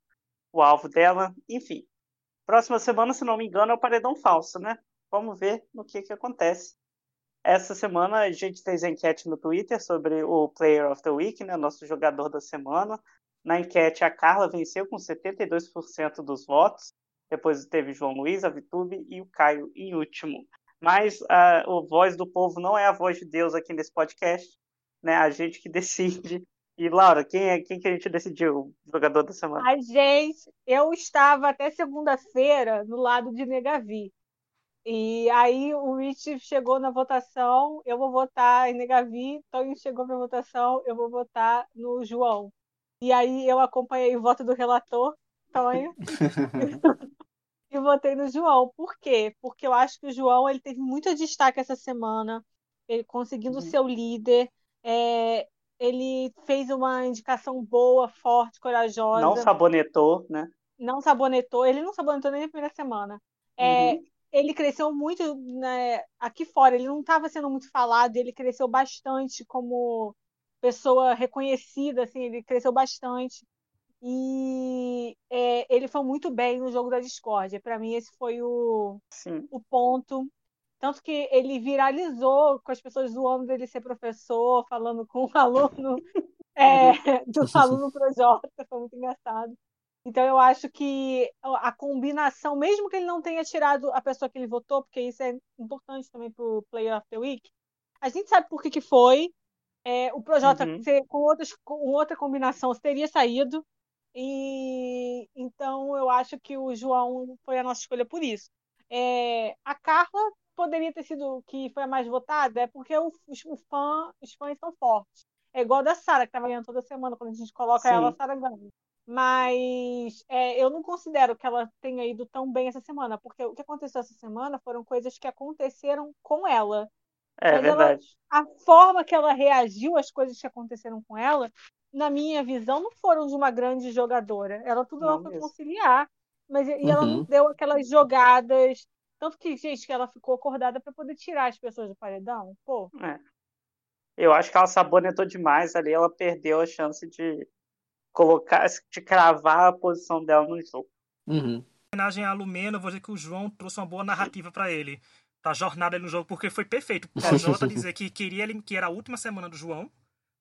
o alvo dela. Enfim, próxima semana, se não me engano, é o paredão falso, né? Vamos ver no que, que acontece. Essa semana a gente fez a enquete no Twitter sobre o Player of the Week, né, nosso jogador da semana. Na enquete, a Carla venceu com 72% dos votos. Depois teve João Luiz, a Vitube e o Caio em último. Mas a, a voz do povo não é a voz de Deus aqui nesse podcast. Né? A gente que decide. E, Laura, quem é quem que a gente decidiu o jogador da semana? A gente, eu estava até segunda-feira no lado de Negavi. E aí o Rich chegou na votação, eu vou votar em Negavi, Tonho chegou para votação, eu vou votar no João. E aí eu acompanhei o voto do relator, Tonho, e votei no João. Por quê? Porque eu acho que o João ele teve muito destaque essa semana, ele conseguindo uhum. ser o líder. É, ele fez uma indicação boa, forte, corajosa. Não sabonetou, né? Não sabonetou, ele não sabonetou nem na primeira semana. É, uhum ele cresceu muito né, aqui fora, ele não estava sendo muito falado, ele cresceu bastante como pessoa reconhecida, assim, ele cresceu bastante. E é, ele foi muito bem no jogo da discórdia. Para mim, esse foi o, o ponto. Tanto que ele viralizou com as pessoas zoando dele ser professor, falando com o aluno é, do aluno Projota. Foi muito engraçado. Então eu acho que a combinação, mesmo que ele não tenha tirado a pessoa que ele votou, porque isso é importante também para o Player of the Week, a gente sabe por que, que foi. É, o Projota uhum. com, outras, com outra combinação teria saído. E então eu acho que o João foi a nossa escolha por isso. É, a Carla poderia ter sido que foi a mais votada, é porque o, o fã, os fãs são fortes. É igual a da Sara, que estava ganhando toda semana, quando a gente coloca Sim. ela, a Sara ganha. Mas é, eu não considero que ela tenha ido tão bem essa semana, porque o que aconteceu essa semana foram coisas que aconteceram com ela. É Mas verdade. Ela, a forma que ela reagiu às coisas que aconteceram com ela, na minha visão, não foram de uma grande jogadora. Ela tudo não ela foi conciliar, mas e uhum. ela não uhum. deu aquelas jogadas. Tanto que, gente, que ela ficou acordada para poder tirar as pessoas do paredão. Pô. É. Eu acho que ela sabonetou demais ali, ela perdeu a chance de colocar, de cravar a posição dela no jogo. Uhum. Em homenagem a Lumena, eu vou dizer que o João trouxe uma boa narrativa para ele, pra jornada no jogo, porque foi perfeito. O Jota dizer que queria ele, que era a última semana do João,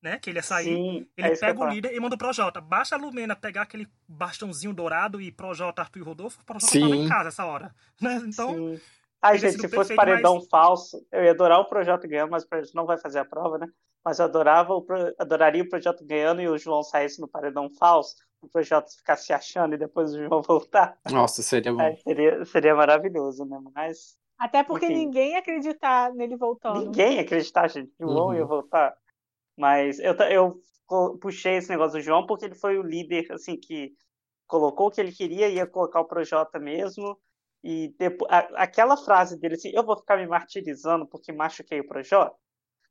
né? Que ele ia sair. Sim, ele é pega o líder e manda o Projota. Baixa a Lumena pegar aquele bastãozinho dourado e Projota, Arthur e Rodolfo, o Projota Sim. tava em casa essa hora. Né? Então. Sim. Ai, gente, se fosse paredão mas... falso, eu ia adorar o Projota ganhando, mas o Projota não vai fazer a prova, né? Mas eu adorava o, adoraria o Projota ganhando e o João saísse no paredão falso, o Projota ficasse se achando e depois o João voltar. Nossa, seria bom. É, seria, seria maravilhoso, né? Mas. Até porque enfim, ninguém ia acreditar nele voltando. Ninguém ia acreditar, gente. O João uhum. ia voltar. Mas eu, eu puxei esse negócio do João porque ele foi o líder, assim, que colocou o que ele queria, ia colocar o Projota mesmo. E depois, a, aquela frase dele assim, eu vou ficar me martirizando porque machuquei o Projota.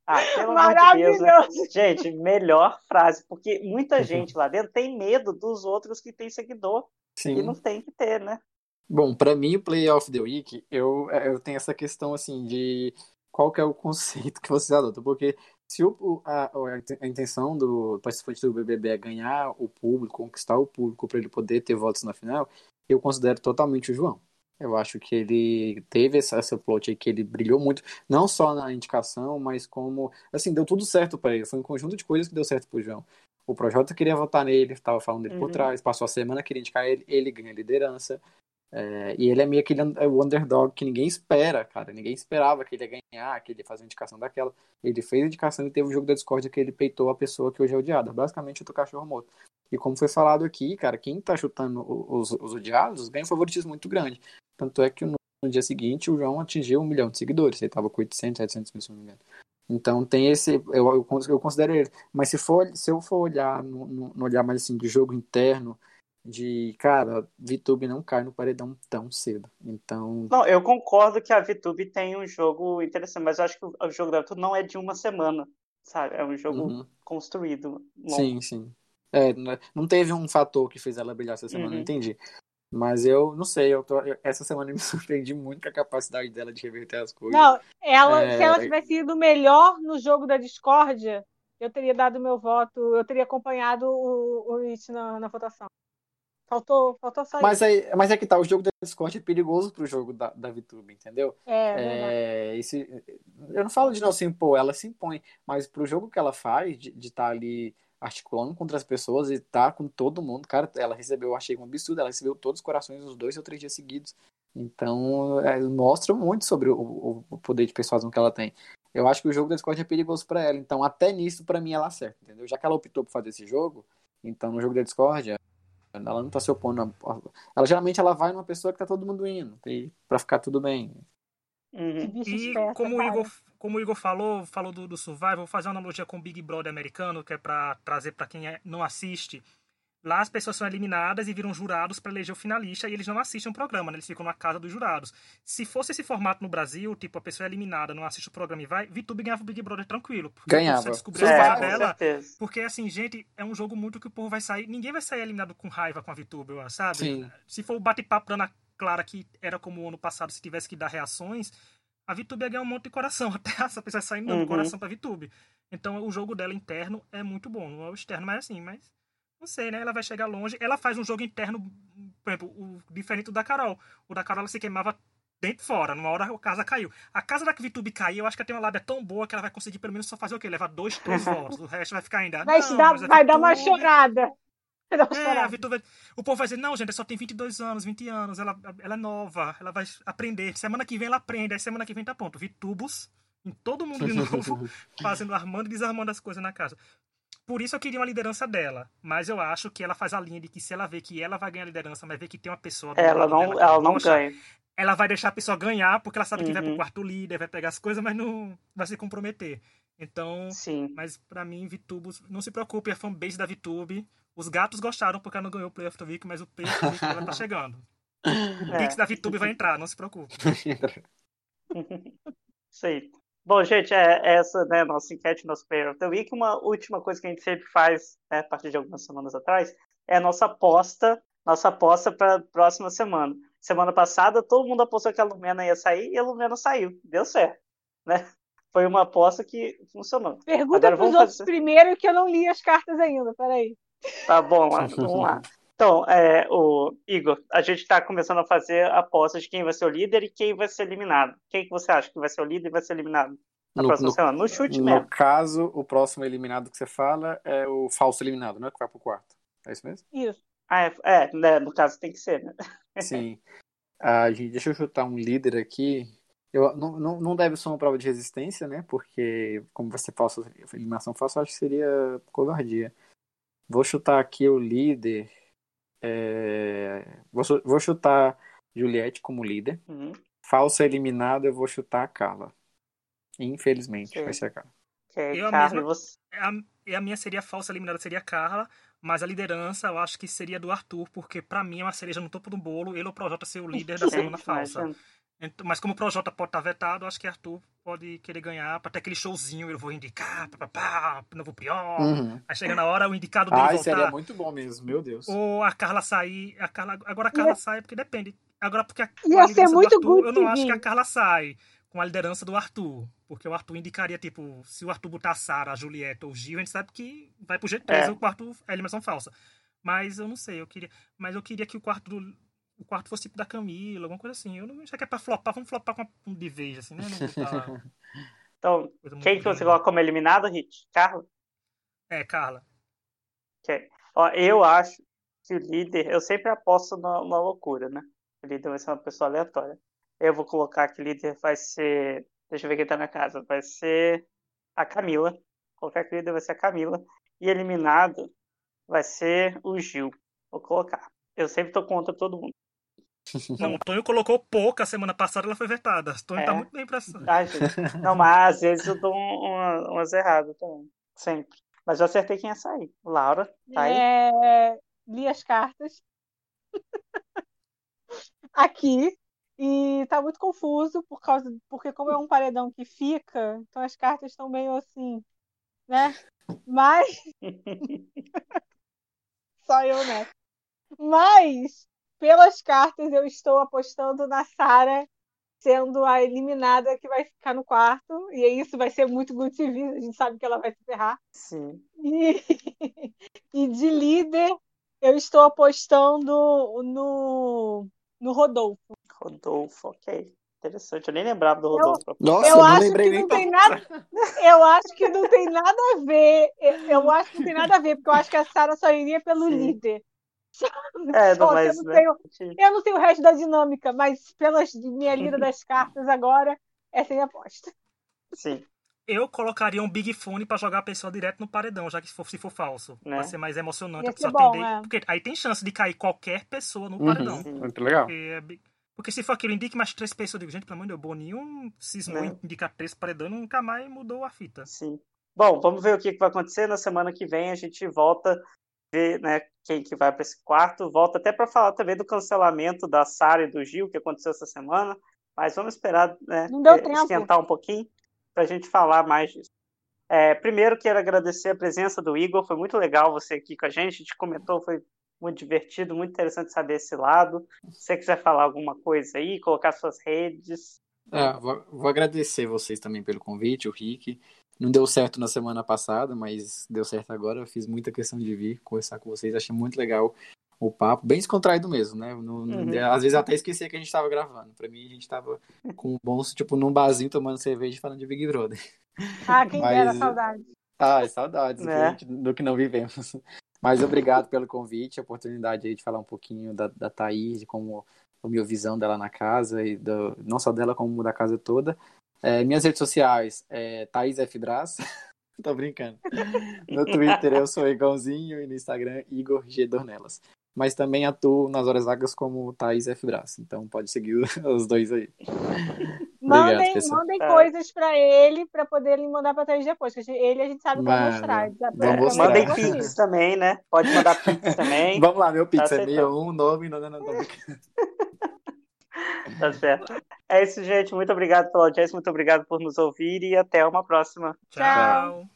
Ah, pelo amor de Deus, né? Gente, melhor frase, porque muita uhum. gente lá dentro tem medo dos outros que tem seguidor. Sim. E não tem que ter, né? Bom, para mim, o Play of the Week, eu, eu tenho essa questão assim de qual que é o conceito que vocês adotam, porque se o, a, a intenção do participante do BBB é ganhar o público, conquistar o público para ele poder ter votos na final, eu considero totalmente o João. Eu acho que ele teve essa, essa plot aí, que ele brilhou muito, não só na indicação, mas como. Assim, deu tudo certo para ele. Foi um conjunto de coisas que deu certo pro João. O Projota queria votar nele, estava falando dele uhum. por trás, passou a semana, queria indicar ele, ele ganha liderança. É, e ele é meio aquele o underdog que ninguém espera, cara. Ninguém esperava que ele ia ganhar, que ele ia fazer uma indicação daquela. Ele fez a indicação e teve o jogo da Discord que ele peitou a pessoa que hoje é odiada. Basicamente, o cachorro morto. E como foi falado aqui, cara, quem tá chutando os, os odiados ganha um favoritismo muito grande. Tanto é que no, no dia seguinte o João atingiu um milhão de seguidores. Ele tava com 800, 700 mil, se não me engano. Então tem esse, eu, eu, eu considero ele. Mas se, for, se eu for olhar no, no, no olhar mais assim de jogo interno, de, cara, VTube não cai no paredão tão cedo. Então. Não, eu concordo que a VTube tem um jogo interessante, mas eu acho que o jogo da VTube não é de uma semana, sabe? É um jogo uhum. construído. Longo. Sim, sim. É, não teve um fator que fez ela brilhar essa semana, uhum. não entendi. Mas eu não sei, eu tô, essa semana me surpreendi muito com a capacidade dela de reverter as coisas. Não, ela, é... se ela tivesse ido melhor no jogo da discórdia, eu teria dado meu voto, eu teria acompanhado o, o It na, na votação. Faltou, faltou só mas Aí, mas é que tá, o jogo da Discord é perigoso pro jogo da, da VTube, entendeu? É, é esse, Eu não falo de não se impor, ela se impõe, mas pro jogo que ela faz, de estar tá ali articulando contra as pessoas e tá com todo mundo, cara, ela recebeu, eu achei um absurdo, ela recebeu todos os corações nos dois ou três dias seguidos. Então, é, mostra muito sobre o, o, poder de persuasão que ela tem. Eu acho que o jogo da Discord é perigoso para ela, então até nisso, para mim, ela acerta, entendeu? Já que ela optou por fazer esse jogo, então no jogo da Discord, ela não tá se opondo. A... Ela geralmente ela vai numa pessoa que tá todo mundo indo, para ficar tudo bem. Uhum. E como o, Igor, como o Igor falou, falou do, do Survival, vou fazer uma analogia com o Big Brother americano, que é para trazer para quem é, não assiste. Lá as pessoas são eliminadas e viram jurados para eleger o finalista e eles não assistem o programa, né? eles ficam na casa dos jurados. Se fosse esse formato no Brasil, tipo, a pessoa é eliminada, não assiste o programa e vai, VTube ganhava o Big Brother tranquilo. Ganhava. Você descobriu é, a dela. Porque, assim, gente, é um jogo muito que o povo vai sair. Ninguém vai sair eliminado com raiva com a VTube, sabe? Sim. Se for o bate-papo dando clara que era como o ano passado, se tivesse que dar reações, a VTube ia ganhar um monte de coração. Até essa pessoa saindo uhum. do coração pra VTube. Então o jogo dela interno é muito bom. Não é o externo, mas assim, mas Não sei, né? Ela vai chegar longe. Ela faz um jogo interno, por exemplo, o diferente do da Carol. O da Carol ela se queimava dentro e fora. Numa hora a casa caiu. A casa da VTube cair, eu acho que ela tem uma lábia tão boa que ela vai conseguir pelo menos só fazer o quê? Levar dois, três votos. O resto vai ficar ainda. Vai, não, dar, vai dar uma chorada. É, a o povo vai dizer, não, gente, ela só tem 22 anos, 20 anos, ela, ela é nova, ela vai aprender. Semana que vem ela aprende, aí semana que vem tá pronto. Vitubos em todo mundo de novo, fazendo, armando e desarmando as coisas na casa. Por isso eu queria uma liderança dela. Mas eu acho que ela faz a linha de que se ela vê que ela vai ganhar a liderança, mas vê que tem uma pessoa. Ela não, ela não ganha. Ela vai deixar a pessoa ganhar, porque ela sabe uhum. que vai pro uhum. quarto líder, vai pegar as coisas, mas não vai se comprometer. Então, Sim. mas para mim, VTubos, não se preocupe, a fanbase da VTube. Os gatos gostaram porque ela não ganhou o Play of the Week, mas o Play of the Week ela tá chegando. O é. Pix da VTube vai entrar, não se preocupe. Sim. Bom, gente, é essa, né, nossa enquete, nosso Player of the Week. Uma última coisa que a gente sempre faz, né, a partir de algumas semanas atrás, é a nossa aposta, nossa aposta para a próxima semana. Semana passada, todo mundo apostou que a Lumena ia sair e a Lumena saiu. Deu certo, né? Foi uma aposta que funcionou. Pergunta para os outros fazer... primeiro que eu não li as cartas ainda, peraí. Tá bom, vamos lá. Então, é, o Igor, a gente está começando a fazer apostas de quem vai ser o líder e quem vai ser eliminado. Quem que você acha que vai ser o líder e vai ser eliminado na no, próxima no, semana? No chute no mesmo. No caso, o próximo eliminado que você fala é o falso eliminado, né? Que vai pro quarto. É isso mesmo? Isso. Ah, é, é né, no caso tem que ser, né? Sim. Ah, gente, deixa eu chutar um líder aqui. Eu, não, não, não deve ser uma prova de resistência, né? Porque, como vai ser falsa, eliminação falsa, acho que seria covardia. Vou chutar aqui o líder. É... Vou, vou chutar Juliette como líder. Uhum. Falsa eliminada, eu vou chutar a Carla. Infelizmente, Sim. vai ser a Carla. Okay, eu Carla, mesma, você... É a, e a minha seria falsa eliminada, seria a Carla. Mas a liderança eu acho que seria do Arthur, porque para mim é uma cereja no topo do bolo. Ele ou o Projota ser o líder da semana falsa. Então, mas como o Projota pode estar tá vetado, acho que Arthur pode querer ganhar pra ter aquele showzinho, eu vou indicar, papapá, novo pior. Uhum. Aí chega na hora o indicado dele Ai, voltar. seria muito bom mesmo, meu Deus. Ou a Carla sair, a Carla, agora a Carla Ia... sai porque depende. Agora porque a, Ia ser muito Arthur, eu não acho que a Carla sai com a liderança do Arthur, porque o Arthur indicaria tipo, se o Arthur botar a Sara, a Julieta ou o Gil, a gente sabe que vai pro G3 é. o quarto é eliminação falsa. Mas eu não sei, eu queria, mas eu queria que o quarto do o quarto fosse tipo da Camila, alguma coisa assim. Eu não sei que é pra flopar, vamos flopar com um de vez, assim, né? Então, quem que você coloca como eliminado, Hit? Carla? É, Carla. Okay. Ó, eu acho que o líder, eu sempre aposto na, na loucura, né? O líder vai ser uma pessoa aleatória. Eu vou colocar que o líder vai ser. Deixa eu ver quem tá na casa. Vai ser a Camila. Vou colocar que o líder vai ser a Camila. E eliminado vai ser o Gil. Vou colocar. Eu sempre tô contra todo mundo. Não, o Tonho colocou pouca semana passada, ela foi vetada. O Tonho tá é. tá muito bem pra ah, Não, mas às vezes eu dou uma, umas erradas também. Sempre. Mas eu acertei quem ia sair. Laura, tá aí? É... Li as cartas. Aqui. E tá muito confuso por causa. Porque como é um paredão que fica, então as cartas estão meio assim, né? Mas. Só eu, né? Mas pelas cartas, eu estou apostando na Sara sendo a eliminada que vai ficar no quarto. E isso vai ser muito good TV, a gente sabe que ela vai se ferrar. Sim. E, e de líder, eu estou apostando no, no Rodolfo. Rodolfo, ok. Interessante, eu nem lembrava do Rodolfo. Eu, Nossa, eu, eu acho lembrei que nem não tem nada. Eu acho que não tem nada a ver. Eu acho que não tem nada a ver, porque eu acho que a Sara só iria pelo Sim. líder. É, não, mas, eu, não né? sei, eu não sei o resto da dinâmica, mas pela minha lida das cartas agora, essa é a minha aposta. Sim. Eu colocaria um Big Fone para jogar a pessoa direto no paredão, já que se for, se for falso. Né? Pra ser mais emocionante. Ia a pessoa bom, É. Porque aí tem chance de cair qualquer pessoa no uhum, paredão. Muito legal. Porque, é porque, se for aquilo, indique mais três pessoas. Eu digo, gente, pelo amor de Deus, Boninho cismou né? indicar três paredão nunca mais mudou a fita. Sim. Bom, vamos ver o que vai acontecer. Na semana que vem a gente volta ver né, quem que vai para esse quarto. Volta até para falar também do cancelamento da Sara e do Gil, que aconteceu essa semana. Mas vamos esperar né, esquentar um pouquinho para a gente falar mais disso. É, primeiro, quero agradecer a presença do Igor. Foi muito legal você aqui com a gente. A gente comentou, foi muito divertido, muito interessante saber esse lado. Se você quiser falar alguma coisa aí, colocar suas redes. É, vou, vou, agradecer vocês também pelo convite, o Rick. Não deu certo na semana passada, mas deu certo agora. Eu fiz muita questão de vir conversar com vocês. Achei muito legal o papo, bem descontraído mesmo, né? No, uhum. Às vezes até esquecia que a gente estava gravando. Para mim, a gente estava com bons, tipo, num barzinho tomando cerveja falando de Big Brother. Ah, quem mas... dera, saudades. Ah, saudades né? do que não vivemos. Mas obrigado pelo convite, a oportunidade aí de falar um pouquinho da, da Thaís, de como a minha visão dela na casa, e do, não só dela, como da casa toda. É, minhas redes sociais é Thaís F. Brás. Tô brincando. No Twitter eu sou Igãozinho e no Instagram Igor G. Dornelas. Mas também atuo nas horas vagas como Thaís F. Brás. Então pode seguir os dois aí. Mandem, Obrigado, mandem é. coisas para ele para poder mandar para Thaís depois. Que ele a gente sabe que vai mostrar. Vamos mostrar. Mandem pix também, né? Pode mandar pix também. Vamos lá, meu pix tá é 61, nome, não, não, não, não. Tá certo. É isso, gente. Muito obrigado pela audiência, muito obrigado por nos ouvir e até uma próxima. Tchau.